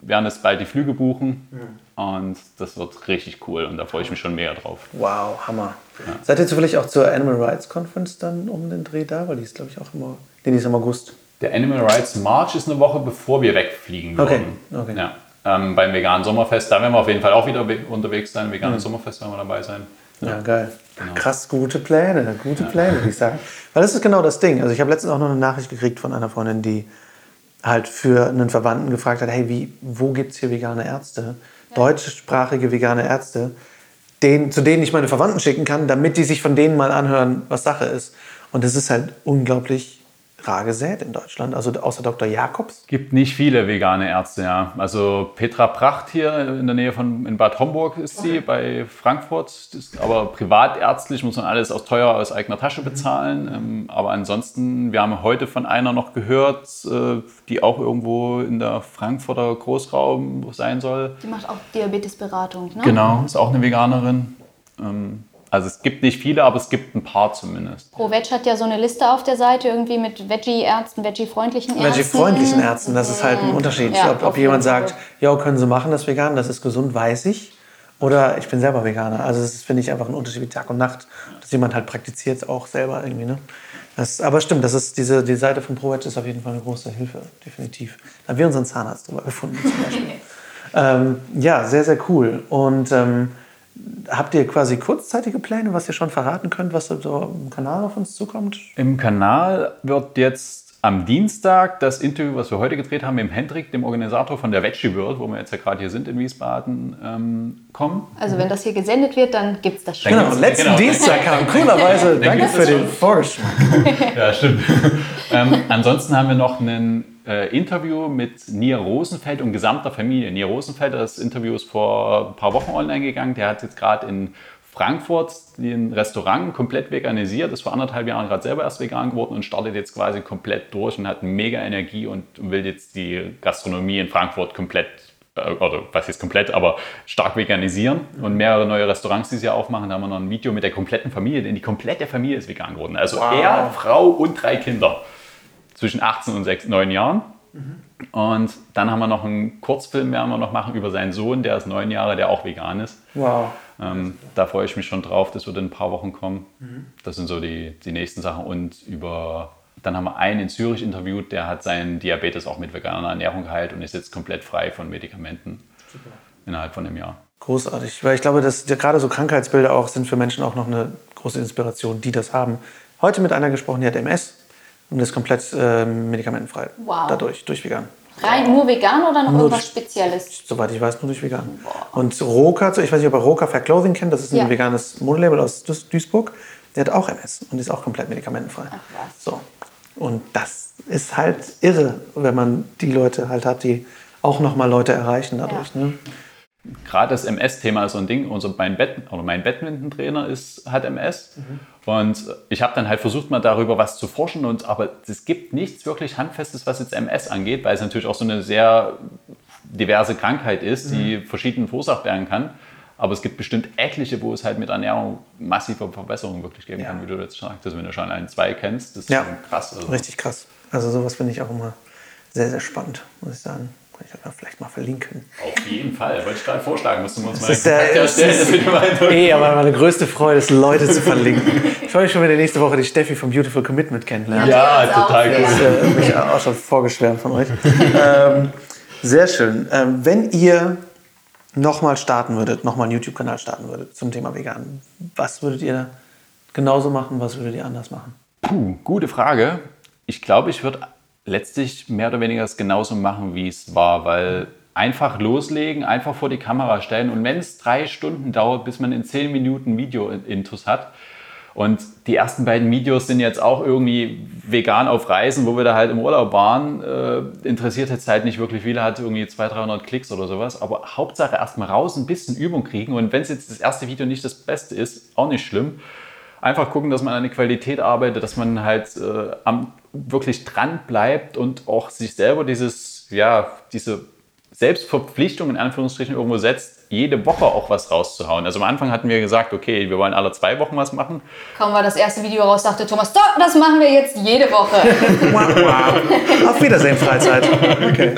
werden jetzt bald die Flüge buchen. Mhm. Und das wird richtig cool und da freue ich mich schon mehr drauf. Wow, Hammer. Ja. Seid ihr zufällig auch zur Animal Rights Conference dann um den Dreh da? Weil die ist, glaube ich, auch immer, die ist im August. Der Animal Rights March ist eine Woche bevor wir wegfliegen würden. Okay. okay. Ja ähm, beim veganen Sommerfest. Da werden wir auf jeden Fall auch wieder unterwegs sein. Veganes mhm. Sommerfest werden wir dabei sein. Ja, ja geil. Genau. Krass, gute Pläne, gute ja. Pläne, würde ich sagen. Weil das ist genau das Ding. Also ich habe letztens auch noch eine Nachricht gekriegt von einer Freundin, die halt für einen Verwandten gefragt hat, hey, wie, wo gibt es hier vegane Ärzte? Ja. Deutschsprachige vegane Ärzte, den, zu denen ich meine Verwandten schicken kann, damit die sich von denen mal anhören, was Sache ist. Und das ist halt unglaublich rar gesät in Deutschland, also außer Dr. Jakobs? Gibt nicht viele vegane Ärzte, ja. Also Petra Pracht hier in der Nähe von in Bad Homburg ist sie, okay. bei Frankfurt. Ist aber privatärztlich muss man alles aus teuer aus eigener Tasche mhm. bezahlen. Mhm. aber ansonsten, wir haben heute von einer noch gehört, äh, die auch irgendwo in der Frankfurter Großraum sein soll. Die macht auch Diabetesberatung, ne? Genau, ist auch eine Veganerin. Ähm, also es gibt nicht viele, aber es gibt ein paar zumindest. ProVeg hat ja so eine Liste auf der Seite irgendwie mit Veggie-Ärzten, Veggie-freundlichen Ärzten. Veggie-freundlichen Ärzten, das ist halt ein. Unterschied. Ja, ob, ob jemand sagt, ja, können Sie machen, das vegan, das ist gesund, weiß ich. Oder ich bin selber Veganer. Also das finde ich einfach ein Unterschied wie Tag und Nacht, dass jemand halt praktiziert auch selber irgendwie. Ne? Das, aber stimmt, das ist diese, die Seite von ProVeg ist auf jeden Fall eine große Hilfe, definitiv. Da haben wir unseren Zahnarzt drüber gefunden zum Beispiel. ähm, ja, sehr, sehr cool. Und ähm, Habt ihr quasi kurzzeitige Pläne, was ihr schon verraten könnt, was so im Kanal auf uns zukommt? Im Kanal wird jetzt am Dienstag das Interview, was wir heute gedreht haben, mit dem Hendrik, dem Organisator von der Veggie World, wo wir jetzt ja gerade hier sind in Wiesbaden, ähm, kommen. Also wenn das hier gesendet wird, dann gibt es das schon. Genau, letzten genau. Dienstag kam coolerweise. Danke für den Vorgeschmack. ja, stimmt. ähm, ansonsten haben wir noch ein äh, Interview mit Nia Rosenfeld und gesamter Familie. Nia Rosenfeld, das Interview ist vor ein paar Wochen online gegangen. Der hat jetzt gerade in Frankfurt ein Restaurant komplett veganisiert, ist vor anderthalb Jahren gerade selber erst vegan geworden und startet jetzt quasi komplett durch und hat mega Energie und will jetzt die Gastronomie in Frankfurt komplett, äh, oder was jetzt komplett, aber stark veganisieren und mehrere neue Restaurants, die sie aufmachen. Da haben wir noch ein Video mit der kompletten Familie, denn die komplette Familie ist vegan geworden. Also wow. er, Frau und drei Kinder zwischen 18 und 6, 9 Jahren. Mhm. Und dann haben wir noch einen Kurzfilm, werden wir noch machen über seinen Sohn, der ist neun Jahre, der auch vegan ist. Wow. Ähm, da freue ich mich schon drauf, das wird in ein paar Wochen kommen. Mhm. Das sind so die, die nächsten Sachen. Und über, dann haben wir einen in Zürich interviewt, der hat seinen Diabetes auch mit veganer Ernährung geheilt und ist jetzt komplett frei von Medikamenten Super. innerhalb von einem Jahr. Großartig, weil ich glaube, dass gerade so Krankheitsbilder auch sind für Menschen auch noch eine große Inspiration, die das haben. Heute mit einer gesprochen, die hat MS und ist komplett äh, medikamentenfrei. Wow. Dadurch, durch vegan. Rein nur vegan oder noch nur irgendwas Spezielles? Soweit ich weiß, nur durch vegan. Boah. Und Roka, ich weiß nicht, ob ihr Roka Fair Clothing kennt, das ist ein ja. veganes Modelabel aus Duisburg. Der hat auch MS und ist auch komplett medikamentenfrei. Ach was. So. Und das ist halt irre, wenn man die Leute halt hat, die auch nochmal Leute erreichen dadurch. Ja. Ne? Gerade das MS-Thema ist so ein Ding. Unser, mein, Bad, oder mein Badminton-Trainer ist, hat MS. Mhm. Und ich habe dann halt versucht, mal darüber was zu forschen. Und, aber es gibt nichts wirklich Handfestes, was jetzt MS angeht, weil es natürlich auch so eine sehr diverse Krankheit ist, die mhm. verschieden verursacht werden kann. Aber es gibt bestimmt etliche, wo es halt mit Ernährung massive Verbesserungen wirklich geben ja. kann, wie du jetzt sagst. Also wenn du schon einen zwei kennst, das ist ja. krass. Also. Richtig krass. Also sowas finde ich auch immer sehr, sehr spannend, muss ich sagen. Kann ich euch vielleicht mal verlinken. Auf jeden Fall. Wollte ich gerade vorschlagen. Müssen wir uns mal ist der, erstellen. Eh, aber meine größte Freude ist, Leute zu verlinken. Ich freue mich schon wieder nächste Woche die Steffi vom Beautiful Commitment kennenlernen. Ja, ja total cool. Das äh, mich auch schon vorgeschwärmt von euch. ähm, sehr schön. Ähm, wenn ihr nochmal starten würdet, nochmal einen YouTube-Kanal starten würdet zum Thema Vegan, was würdet ihr genauso machen, was würdet ihr anders machen? Puh, gute Frage. Ich glaube, ich würde letztlich mehr oder weniger es genauso machen, wie es war, weil einfach loslegen, einfach vor die Kamera stellen und wenn es drei Stunden dauert, bis man in zehn Minuten Video-Intus hat, und die ersten beiden Videos sind jetzt auch irgendwie vegan auf Reisen, wo wir da halt im Urlaub waren. Äh, interessiert jetzt halt nicht wirklich viele, hat irgendwie 200, 300 Klicks oder sowas. Aber Hauptsache erstmal raus, ein bisschen Übung kriegen. Und wenn es jetzt das erste Video nicht das Beste ist, auch nicht schlimm. Einfach gucken, dass man an der Qualität arbeitet, dass man halt äh, am, wirklich dran bleibt und auch sich selber dieses, ja, diese Selbstverpflichtung in Anführungsstrichen irgendwo setzt, jede Woche auch was rauszuhauen. Also am Anfang hatten wir gesagt, okay, wir wollen alle zwei Wochen was machen. Kaum war das erste Video raus, dachte Thomas, das machen wir jetzt jede Woche. wow, wow. Auf Wiedersehen, Freizeit. Okay.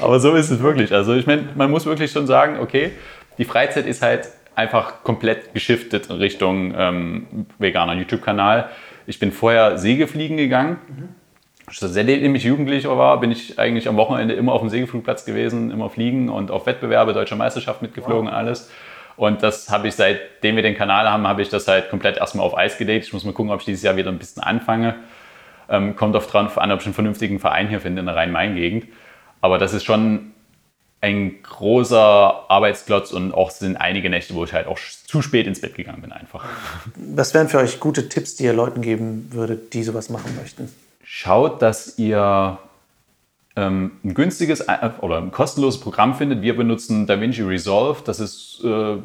Aber so ist es wirklich. Also ich meine, man muss wirklich schon sagen, okay, die Freizeit ist halt einfach komplett geschiftet in Richtung ähm, veganer YouTube-Kanal. Ich bin vorher Segelfliegen gegangen. Mhm seitdem ich Jugendlicher war, bin ich eigentlich am Wochenende immer auf dem Segelflugplatz gewesen, immer fliegen und auf Wettbewerbe, deutsche Meisterschaft mitgeflogen, wow. alles. Und das habe ich, seitdem wir den Kanal haben, habe ich das halt komplett erstmal auf Eis gelegt. Ich muss mal gucken, ob ich dieses Jahr wieder ein bisschen anfange. Ähm, kommt oft dran an, ob ich einen vernünftigen Verein hier finde in der Rhein-Main-Gegend. Aber das ist schon ein großer Arbeitsklotz und auch sind einige Nächte, wo ich halt auch zu spät ins Bett gegangen bin einfach. Was wären für euch gute Tipps, die ihr Leuten geben würdet, die sowas machen möchten? Schaut, dass ihr ähm, ein günstiges äh, oder ein kostenloses Programm findet. Wir benutzen DaVinci Resolve. Das ist, äh,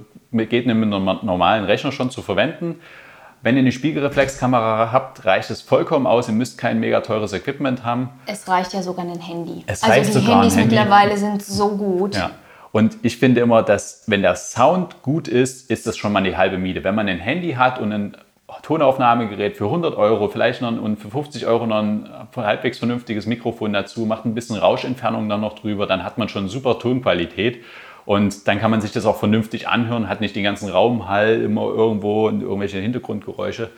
geht mit einem normalen Rechner schon zu verwenden. Wenn ihr eine Spiegelreflexkamera habt, reicht es vollkommen aus. Ihr müsst kein mega teures Equipment haben. Es reicht ja sogar ein Handy. Es also die Handys Handy. mittlerweile sind so gut. Ja. Und ich finde immer, dass wenn der Sound gut ist, ist das schon mal die halbe Miete. Wenn man ein Handy hat und ein Tonaufnahmegerät für 100 Euro, vielleicht noch und für 50 Euro noch ein halbwegs vernünftiges Mikrofon dazu, macht ein bisschen Rauschentfernung dann noch drüber, dann hat man schon super Tonqualität. Und dann kann man sich das auch vernünftig anhören, hat nicht den ganzen Raumhall immer irgendwo und irgendwelche Hintergrundgeräusche.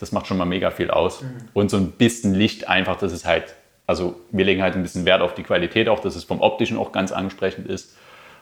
Das macht schon mal mega viel aus. Mhm. Und so ein bisschen Licht einfach, das ist halt, also wir legen halt ein bisschen Wert auf die Qualität auch, dass es vom optischen auch ganz ansprechend ist.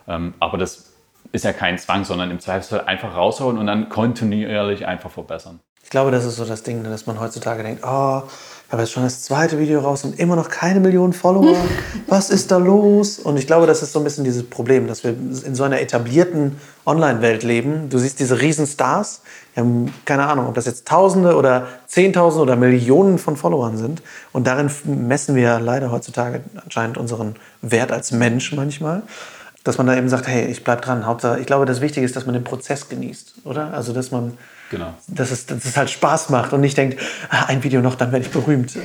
Ähm, aber das ist ja kein Zwang, sondern im Zweifelsfall einfach raushauen und dann kontinuierlich einfach verbessern. Ich glaube, das ist so das Ding, dass man heutzutage denkt, oh, ich habe jetzt schon das zweite Video raus und immer noch keine Millionen Follower. Was ist da los? Und ich glaube, das ist so ein bisschen dieses Problem, dass wir in so einer etablierten Online-Welt leben. Du siehst diese Riesenstars, die haben keine Ahnung, ob das jetzt Tausende oder Zehntausende oder Millionen von Followern sind. Und darin messen wir leider heutzutage anscheinend unseren Wert als Mensch manchmal dass man da eben sagt, hey, ich bleib dran. Hauptsache, ich glaube, das Wichtige ist, dass man den Prozess genießt, oder? Also, dass man, genau. dass, es, dass es halt Spaß macht und nicht denkt, ah, ein Video noch, dann werde ich berühmt.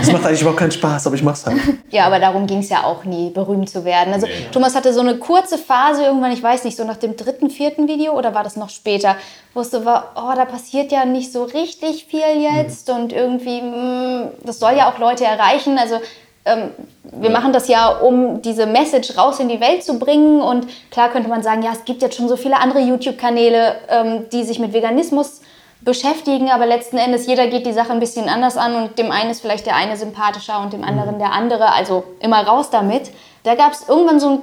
Es macht eigentlich überhaupt keinen Spaß, aber ich mach's halt. Ja, aber darum ging es ja auch nie, berühmt zu werden. Also, nee. Thomas hatte so eine kurze Phase irgendwann, ich weiß nicht, so nach dem dritten, vierten Video oder war das noch später, wo es so war, oh, da passiert ja nicht so richtig viel jetzt mhm. und irgendwie, mh, hm, das soll ja auch Leute erreichen. Also, ähm, wir machen das ja, um diese Message raus in die Welt zu bringen. Und klar könnte man sagen, ja, es gibt jetzt schon so viele andere YouTube-Kanäle, ähm, die sich mit Veganismus beschäftigen, aber letzten Endes jeder geht die Sache ein bisschen anders an und dem einen ist vielleicht der eine sympathischer und dem anderen der andere. Also immer raus damit. Da gab es irgendwann so, ein,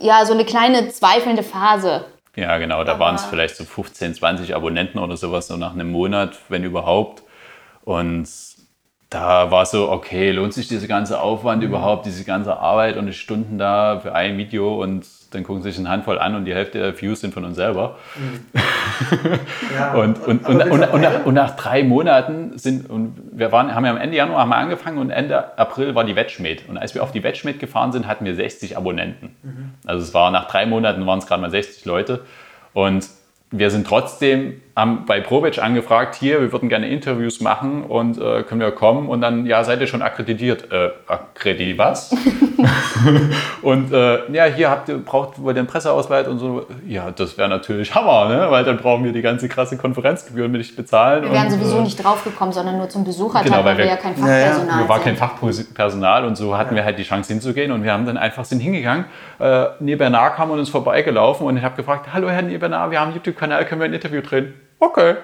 ja, so eine kleine zweifelnde Phase. Ja, genau. Da waren es vielleicht so 15, 20 Abonnenten oder sowas, so nach einem Monat, wenn überhaupt. Und da war so, okay, lohnt sich dieser ganze Aufwand mhm. überhaupt, diese ganze Arbeit und die Stunden da für ein Video und dann gucken sich eine Handvoll an und die Hälfte der Views sind von uns selber. Mhm. ja, und, und, und, und, nach, und, nach, drei Monaten sind, und wir waren, haben ja am Ende Januar mal angefangen und Ende April war die Wettschmied. Und als wir auf die Wettschmied gefahren sind, hatten wir 60 Abonnenten. Mhm. Also es war nach drei Monaten waren es gerade mal 60 Leute. Und wir sind trotzdem haben bei Provic angefragt, hier, wir würden gerne Interviews machen und äh, können wir kommen und dann, ja, seid ihr schon akkreditiert. Äh, akkreditiert was? und äh, ja, hier habt ihr, braucht ihr den Presseausweis und so. Ja, das wäre natürlich Hammer, ne? weil dann brauchen wir die ganze krasse Konferenzgebühren nicht bezahlen. Wir wären und, sowieso äh, nicht draufgekommen, sondern nur zum Besucher, genau, weil wir, wir ja kein Fachpersonal ja, ja. Wir waren kein Fachpersonal und so hatten ja. wir halt die Chance hinzugehen und wir haben dann einfach sind hingegangen. Äh, Nebenar kam und uns vorbeigelaufen und ich habe gefragt, hallo Herr Nebenar, wir haben einen YouTube-Kanal, können wir ein Interview drehen? Okay.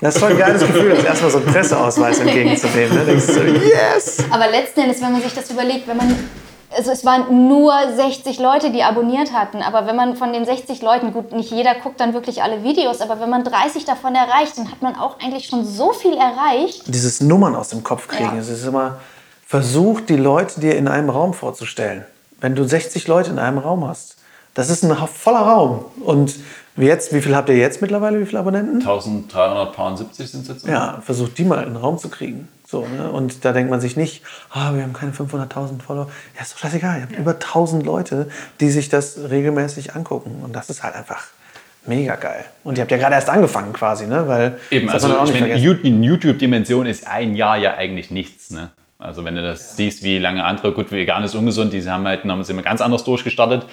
Das ist voll ein geiles Gefühl, jetzt erstmal so einen Presseausweis entgegenzunehmen. Ne? Denkst du, yes! Aber letzten Endes, wenn man sich das überlegt, wenn man also es waren nur 60 Leute, die abonniert hatten. Aber wenn man von den 60 Leuten, gut, nicht jeder guckt dann wirklich alle Videos, aber wenn man 30 davon erreicht, dann hat man auch eigentlich schon so viel erreicht. Dieses Nummern aus dem Kopf kriegen, ja. es ist immer, versucht die Leute dir in einem Raum vorzustellen. Wenn du 60 Leute in einem Raum hast, das ist ein voller Raum. Und Jetzt, wie viel habt ihr jetzt mittlerweile? Wie viele Abonnenten? 1370 sind es jetzt. Ja, versucht die mal in den Raum zu kriegen. So, ne? Und da denkt man sich nicht, ah, wir haben keine 500.000 Follower. Ja, ist doch scheißegal. Ihr habt ja. über 1000 Leute, die sich das regelmäßig angucken. Und das ist halt einfach mega geil. Und ihr habt ja gerade erst angefangen quasi, ne? Weil, Eben, also ich meine, in YouTube-Dimension ist ein Jahr ja eigentlich nichts, ne? Also wenn du das ja. siehst, wie lange andere, gut, vegan ist ungesund, die haben halt haben sie ganz anders durchgestartet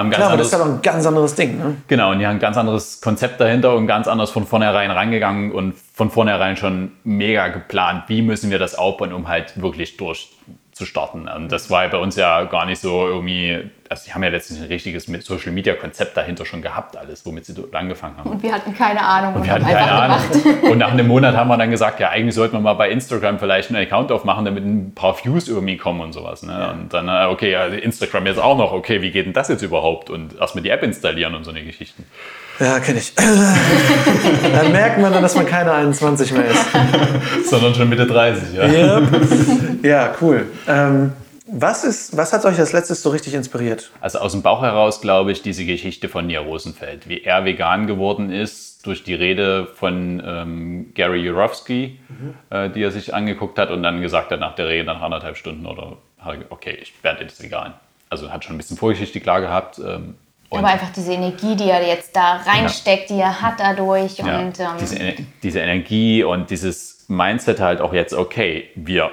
haben Klar, aber das ist ja doch ein ganz anderes Ding. Ne? Genau, und die haben ein ganz anderes Konzept dahinter und ganz anders von vornherein rangegangen und von vornherein schon mega geplant, wie müssen wir das aufbauen, um halt wirklich durch zu starten. Und das war bei uns ja gar nicht so irgendwie, also die haben ja letztens ein richtiges Social Media Konzept dahinter schon gehabt, alles, womit sie dort angefangen haben. Und wir hatten keine Ahnung. Und wir hatten keine Ahnung. Und nach einem Monat haben wir dann gesagt, ja, eigentlich sollten wir mal bei Instagram vielleicht einen Account aufmachen, damit ein paar Views irgendwie kommen und sowas. Ne? Ja. Und dann, äh, okay, Instagram jetzt auch noch, okay, wie geht denn das jetzt überhaupt? Und erstmal die App installieren und so eine Geschichten. Ja, kenne ich. dann merkt man dann, dass man keine 21 mehr ist. Sondern schon Mitte 30, ja. Yep. Ja, cool. Ähm, was, ist, was hat euch als letztes so richtig inspiriert? Also aus dem Bauch heraus glaube ich diese Geschichte von Nia Rosenfeld, wie er vegan geworden ist durch die Rede von ähm, Gary Jurowski, mhm. äh, die er sich angeguckt hat und dann gesagt hat nach der Rede nach anderthalb Stunden oder okay, ich werde jetzt vegan. Also hat schon ein bisschen Vorgeschichte klar gehabt. Ähm, und aber einfach diese Energie, die er jetzt da reinsteckt, ja. die er hat dadurch. Ja. Und, ähm diese, diese, Energie und dieses Mindset halt auch jetzt, okay, wir,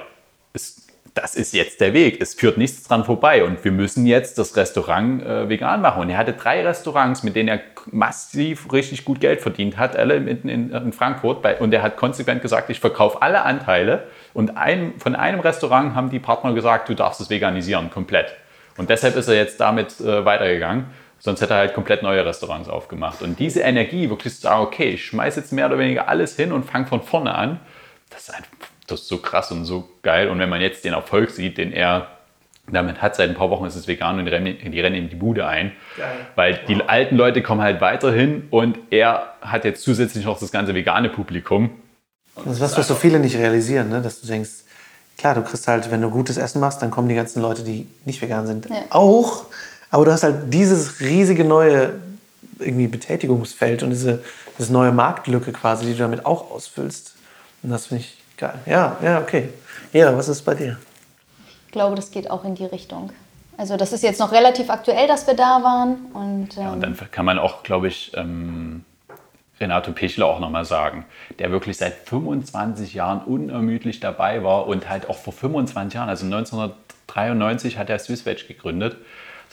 es, das ist jetzt der Weg, es führt nichts dran vorbei und wir müssen jetzt das Restaurant äh, vegan machen. Und er hatte drei Restaurants, mit denen er massiv richtig gut Geld verdient hat, alle mitten in, in Frankfurt. Bei, und er hat konsequent gesagt, ich verkaufe alle Anteile. Und ein, von einem Restaurant haben die Partner gesagt, du darfst es veganisieren, komplett. Und deshalb ist er jetzt damit äh, weitergegangen. Sonst hätte er halt komplett neue Restaurants aufgemacht. Und diese Energie, wirklich zu sagen, okay, ich schmeiße jetzt mehr oder weniger alles hin und fange von vorne an, das ist, einfach, das ist so krass und so geil. Und wenn man jetzt den Erfolg sieht, den er Damit hat seit ein paar Wochen ist es vegan und die rennen, die rennen ihm die Bude ein. Geil. Weil die alten Leute kommen halt weiterhin und er hat jetzt zusätzlich noch das ganze vegane Publikum. Das ist was, was so viele nicht realisieren, ne? dass du denkst, klar, du kriegst halt, wenn du gutes Essen machst, dann kommen die ganzen Leute, die nicht vegan sind, Ja. auch. Aber du hast halt dieses riesige neue irgendwie Betätigungsfeld und diese, diese neue Marktlücke quasi, die du damit auch ausfüllst. Und das finde ich geil. Ja, ja, okay. Ja, was ist bei dir? Ich glaube, das geht auch in die Richtung. Also das ist jetzt noch relativ aktuell, dass wir da waren. Und, ähm, Ja, und dann kann man auch, glaube ich, ähm, Renato Pichler auch nochmal sagen, der wirklich seit 25 Jahren unermüdlich dabei war und halt auch vor 25 Jahren, also 1993 hat er Swissveg gegründet.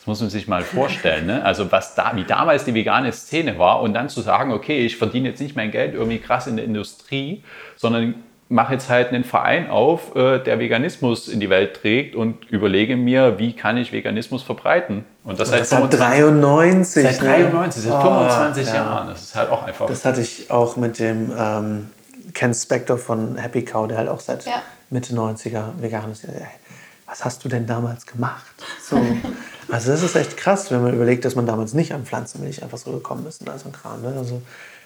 Das muss man sich mal vorstellen, ne? also was da, wie damals die vegane Szene war und dann zu sagen, okay, ich verdiene jetzt nicht mein Geld irgendwie krass in der Industrie, sondern mache jetzt halt einen Verein auf, äh, der Veganismus in die Welt trägt und überlege mir, wie kann ich Veganismus verbreiten. Und das, Das seit hat 25 93. Seit ne? 93, seit Oh, 25 ja. Jahren. Das ist halt auch einfach. Das hatte ich auch mit dem ähm, Ken Spector von Happy Cow, der halt auch seit Ja. Mitte 90er vegan ist. Was hast du denn damals gemacht? So. Also das ist echt krass, wenn man überlegt, dass man damals nicht an Pflanzenmilch einfach so gekommen ist und all so ein Kram. Ne? Also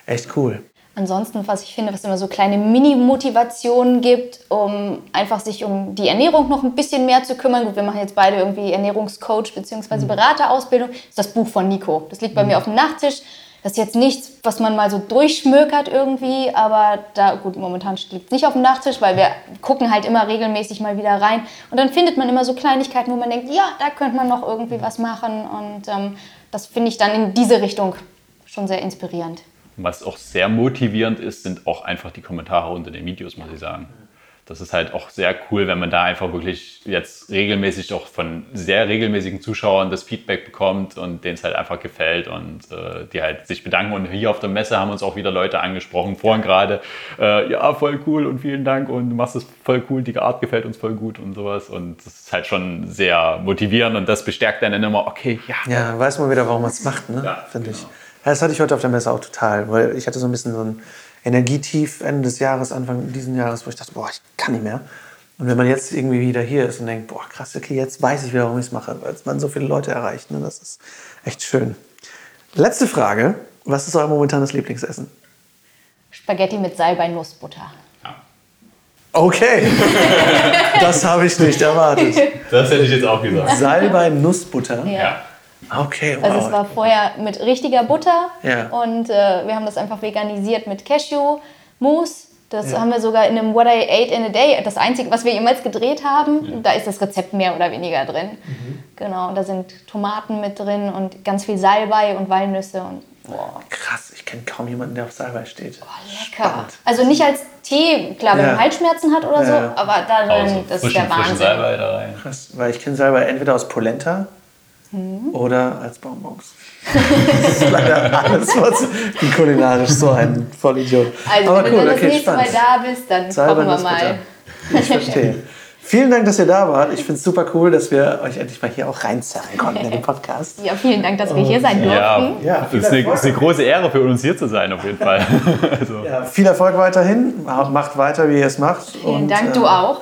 echt cool. Ansonsten, was ich finde, was immer so kleine Mini-Motivationen gibt, um einfach sich um die Ernährung noch ein bisschen mehr zu kümmern. Gut, wir machen jetzt beide irgendwie Ernährungscoach bzw. Beraterausbildung. Das ist das Buch von Nico. Das liegt bei mir auf dem Nachttisch. Das ist jetzt nichts, was man mal so durchschmökert irgendwie, aber da, gut, momentan liegt es nicht auf dem Nachttisch, weil wir gucken halt immer regelmäßig mal wieder rein. Und dann findet man immer so Kleinigkeiten, wo man denkt, ja, da könnte man noch irgendwie was machen. Und ähm, das finde ich dann in diese Richtung schon sehr inspirierend. Was auch sehr motivierend ist, sind auch einfach die Kommentare unter den Videos, muss ich sagen. Das ist halt auch sehr cool, wenn man da einfach wirklich jetzt regelmäßig auch von sehr regelmäßigen Zuschauern das Feedback bekommt und denen es halt einfach gefällt und äh, die halt sich bedanken. Und hier auf der Messe haben uns auch wieder Leute angesprochen, vorhin gerade, äh, ja, voll cool und vielen Dank und du machst es voll cool, die Art gefällt uns voll gut und sowas. Und das ist halt schon sehr motivierend und das bestärkt dann immer, okay, ja, Ja, weiß man wieder, warum man es macht, ne? Ja, finde ich. genau. Ja, das hatte ich heute auf der Messe auch total, weil ich hatte so ein bisschen so ein Energietief Ende des Jahres, Anfang dieses Jahres, wo ich dachte, boah, ich kann nicht mehr. Und wenn man jetzt irgendwie wieder hier ist und denkt, boah, krass, okay, jetzt weiß ich wieder, warum ich es mache, weil man so viele Leute erreicht. Ne? Das ist echt schön. Letzte Frage. Was ist euer momentanes Lieblingsessen? Spaghetti mit Salbei-Nussbutter. Okay, das habe ich nicht erwartet. das hätte ich jetzt auch gesagt. Salbei Nussbutter. Ja. Okay, wow. Also es war vorher mit richtiger Butter Ja. und äh, wir haben das einfach veganisiert mit Cashew-Mousse. Das Ja. haben wir sogar in einem What I Ate in a Day, das einzige, was wir jemals gedreht haben. Da ist das Rezept mehr oder weniger drin. Mhm. Genau, da sind Tomaten mit drin und ganz viel Salbei und Walnüsse und boah, Krass, ich kenne kaum jemanden, der auf Salbei steht. lecker. Spannend. Also nicht als Tee, klar, wenn Ja. man Halsschmerzen hat oder so, Ja. aber darin, Also das ist der Wahnsinn. Salbei da rein. Krass, weil ich kenne Salbei entweder aus Polenta Mhm. oder als Bonbons. das ist leider alles, was die kulinarisch so ein Vollidiot. Also Aber wenn cool, du das okay, nächste Mal da bist, dann Salbei gucken wir mal. Ich verstehe. Vielen Dank, dass ihr da wart. Ich finde es super cool, dass wir euch endlich mal hier auch reinzerren konnten in den Podcast. Ja, vielen Dank, dass wir hier sein Ja, durften. Ja, das viel ist eine, ist eine große Ehre für uns hier zu sein, auf jeden Fall. also, Ja, viel Erfolg weiterhin. Macht weiter, wie ihr es macht. Vielen Und, Dank, äh, du auch.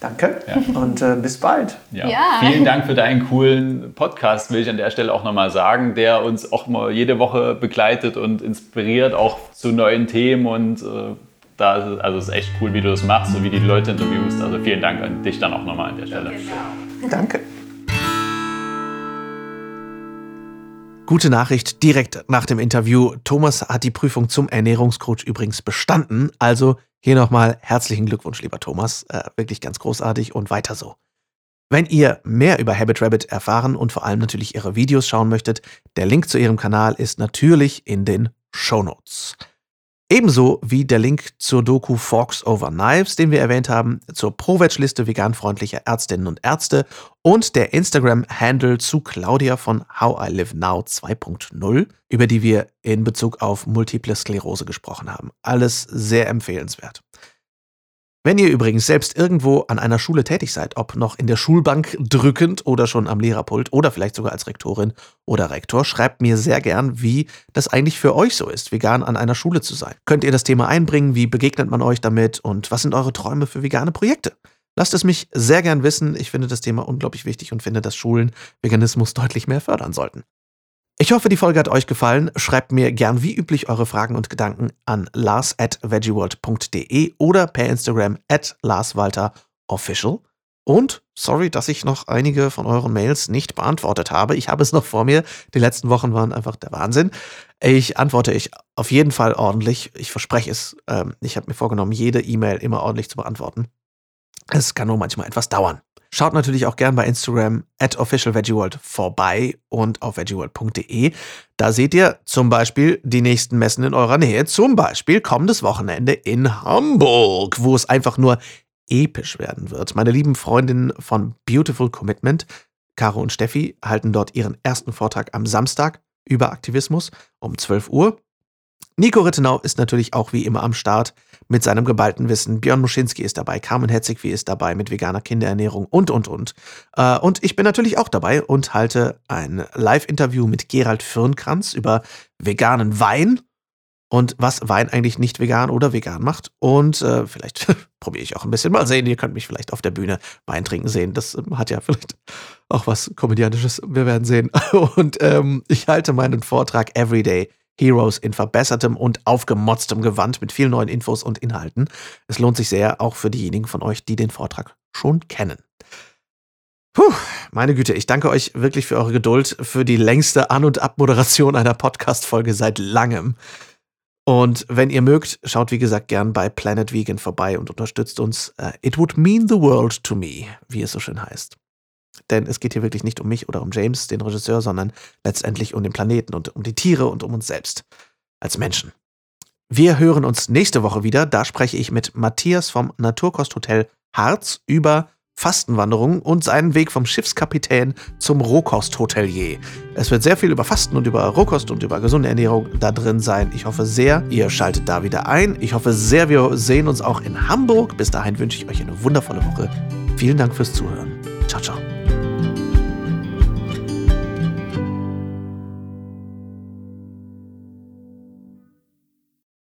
Danke. Und äh, bis bald. ja. Ja. Vielen Dank für deinen coolen Podcast, will ich an der Stelle auch nochmal sagen, der uns auch mal jede Woche begleitet und inspiriert, auch zu neuen Themen. Und äh, da ist es, also es ist echt cool, wie du das machst, so wie die Leute interviewst. Also vielen Dank an dich dann auch nochmal an der Stelle. Danke. Gute Nachricht direkt nach dem Interview. Thomas hat die Prüfung zum Ernährungscoach übrigens bestanden. Also hier nochmal herzlichen Glückwunsch, lieber Thomas. Äh, wirklich ganz großartig und weiter so. Wenn ihr mehr über Habit Rabbit erfahren und vor allem natürlich ihre Videos schauen möchtet, der Link zu ihrem Kanal ist natürlich in den Show Notes. Ebenso wie der Link zur Doku Forks Over Knives, den wir erwähnt haben, zur Pro-Veg-Liste veganfreundlicher Ärztinnen und Ärzte und der Instagram-Handle zu Claudia von How I Live Now 2.0, über die wir in Bezug auf Multiple Sklerose gesprochen haben. Alles sehr empfehlenswert. Wenn ihr übrigens selbst irgendwo an einer Schule tätig seid, ob noch in der Schulbank drückend oder schon am Lehrerpult oder vielleicht sogar als Rektorin oder Rektor, schreibt mir sehr gern, wie das eigentlich für euch so ist, vegan an einer Schule zu sein. Könnt ihr das Thema einbringen? Wie begegnet man euch damit? Und was sind eure Träume für vegane Projekte? Lasst es mich sehr gern wissen. Ich finde das Thema unglaublich wichtig und finde, dass Schulen Veganismus deutlich mehr fördern sollten. Ich hoffe, die Folge hat euch gefallen. Schreibt mir gern wie üblich eure Fragen und Gedanken an lars at veggieworld.de oder per Instagram at larswalterofficial. Und sorry, dass ich noch einige von euren Mails nicht beantwortet habe. Ich habe es noch vor mir. Die letzten Wochen waren einfach der Wahnsinn. Ich antworte ich auf jeden Fall ordentlich. Ich verspreche es. Ähm, ich habe mir vorgenommen, jede E-Mail immer ordentlich zu beantworten. Es kann nur manchmal etwas dauern. Schaut natürlich auch gern bei Instagram at officialveggieworld vorbei und auf veggieworld.de. Da seht ihr zum Beispiel die nächsten Messen in eurer Nähe. Zum Beispiel kommendes Wochenende in Hamburg, wo es einfach nur episch werden wird. Meine lieben Freundinnen von Beautiful Commitment, Caro und Steffi, halten dort ihren ersten Vortrag am Samstag über Aktivismus um 12 Uhr. Nico Rittenau ist natürlich auch wie immer am Start mit seinem geballten Wissen. Björn Muschinski ist dabei, Carmen Hetzigwie ist dabei mit veganer Kinderernährung und, und, und. Äh, und ich bin natürlich auch dabei und halte ein Live-Interview mit Gerald Firnkranz über veganen Wein und was Wein eigentlich nicht vegan oder vegan macht. Und äh, vielleicht probiere ich auch ein bisschen mal sehen. Ihr könnt mich vielleicht auf der Bühne Wein trinken sehen. Das ähm, hat ja vielleicht auch was Komödiantisches. Wir werden sehen. Und ähm, ich halte meinen Vortrag Everyday Heroes in verbessertem und aufgemotztem Gewand mit vielen neuen Infos und Inhalten. Es lohnt sich sehr, auch für diejenigen von euch, die den Vortrag schon kennen. Puh, meine Güte, ich danke euch wirklich für eure Geduld, für die längste An- und Abmoderation einer Podcast-Folge seit langem. Und wenn ihr mögt, schaut wie gesagt gern bei Planet Vegan vorbei und unterstützt uns. Uh, it would mean the world to me, wie es so schön heißt. Denn es geht hier wirklich nicht um mich oder um James, den Regisseur, sondern letztendlich um den Planeten und um die Tiere und um uns selbst als Menschen. Wir hören uns nächste Woche wieder. Da spreche ich mit Matthias vom Naturkosthotel Harz über Fastenwanderung und seinen Weg vom Schiffskapitän zum Rohkosthotelier. Es wird sehr viel über Fasten und über Rohkost und über gesunde Ernährung da drin sein. Ich hoffe sehr, ihr schaltet da wieder ein. Ich hoffe sehr, wir sehen uns auch in Hamburg. Bis dahin wünsche ich euch eine wundervolle Woche. Vielen Dank fürs Zuhören.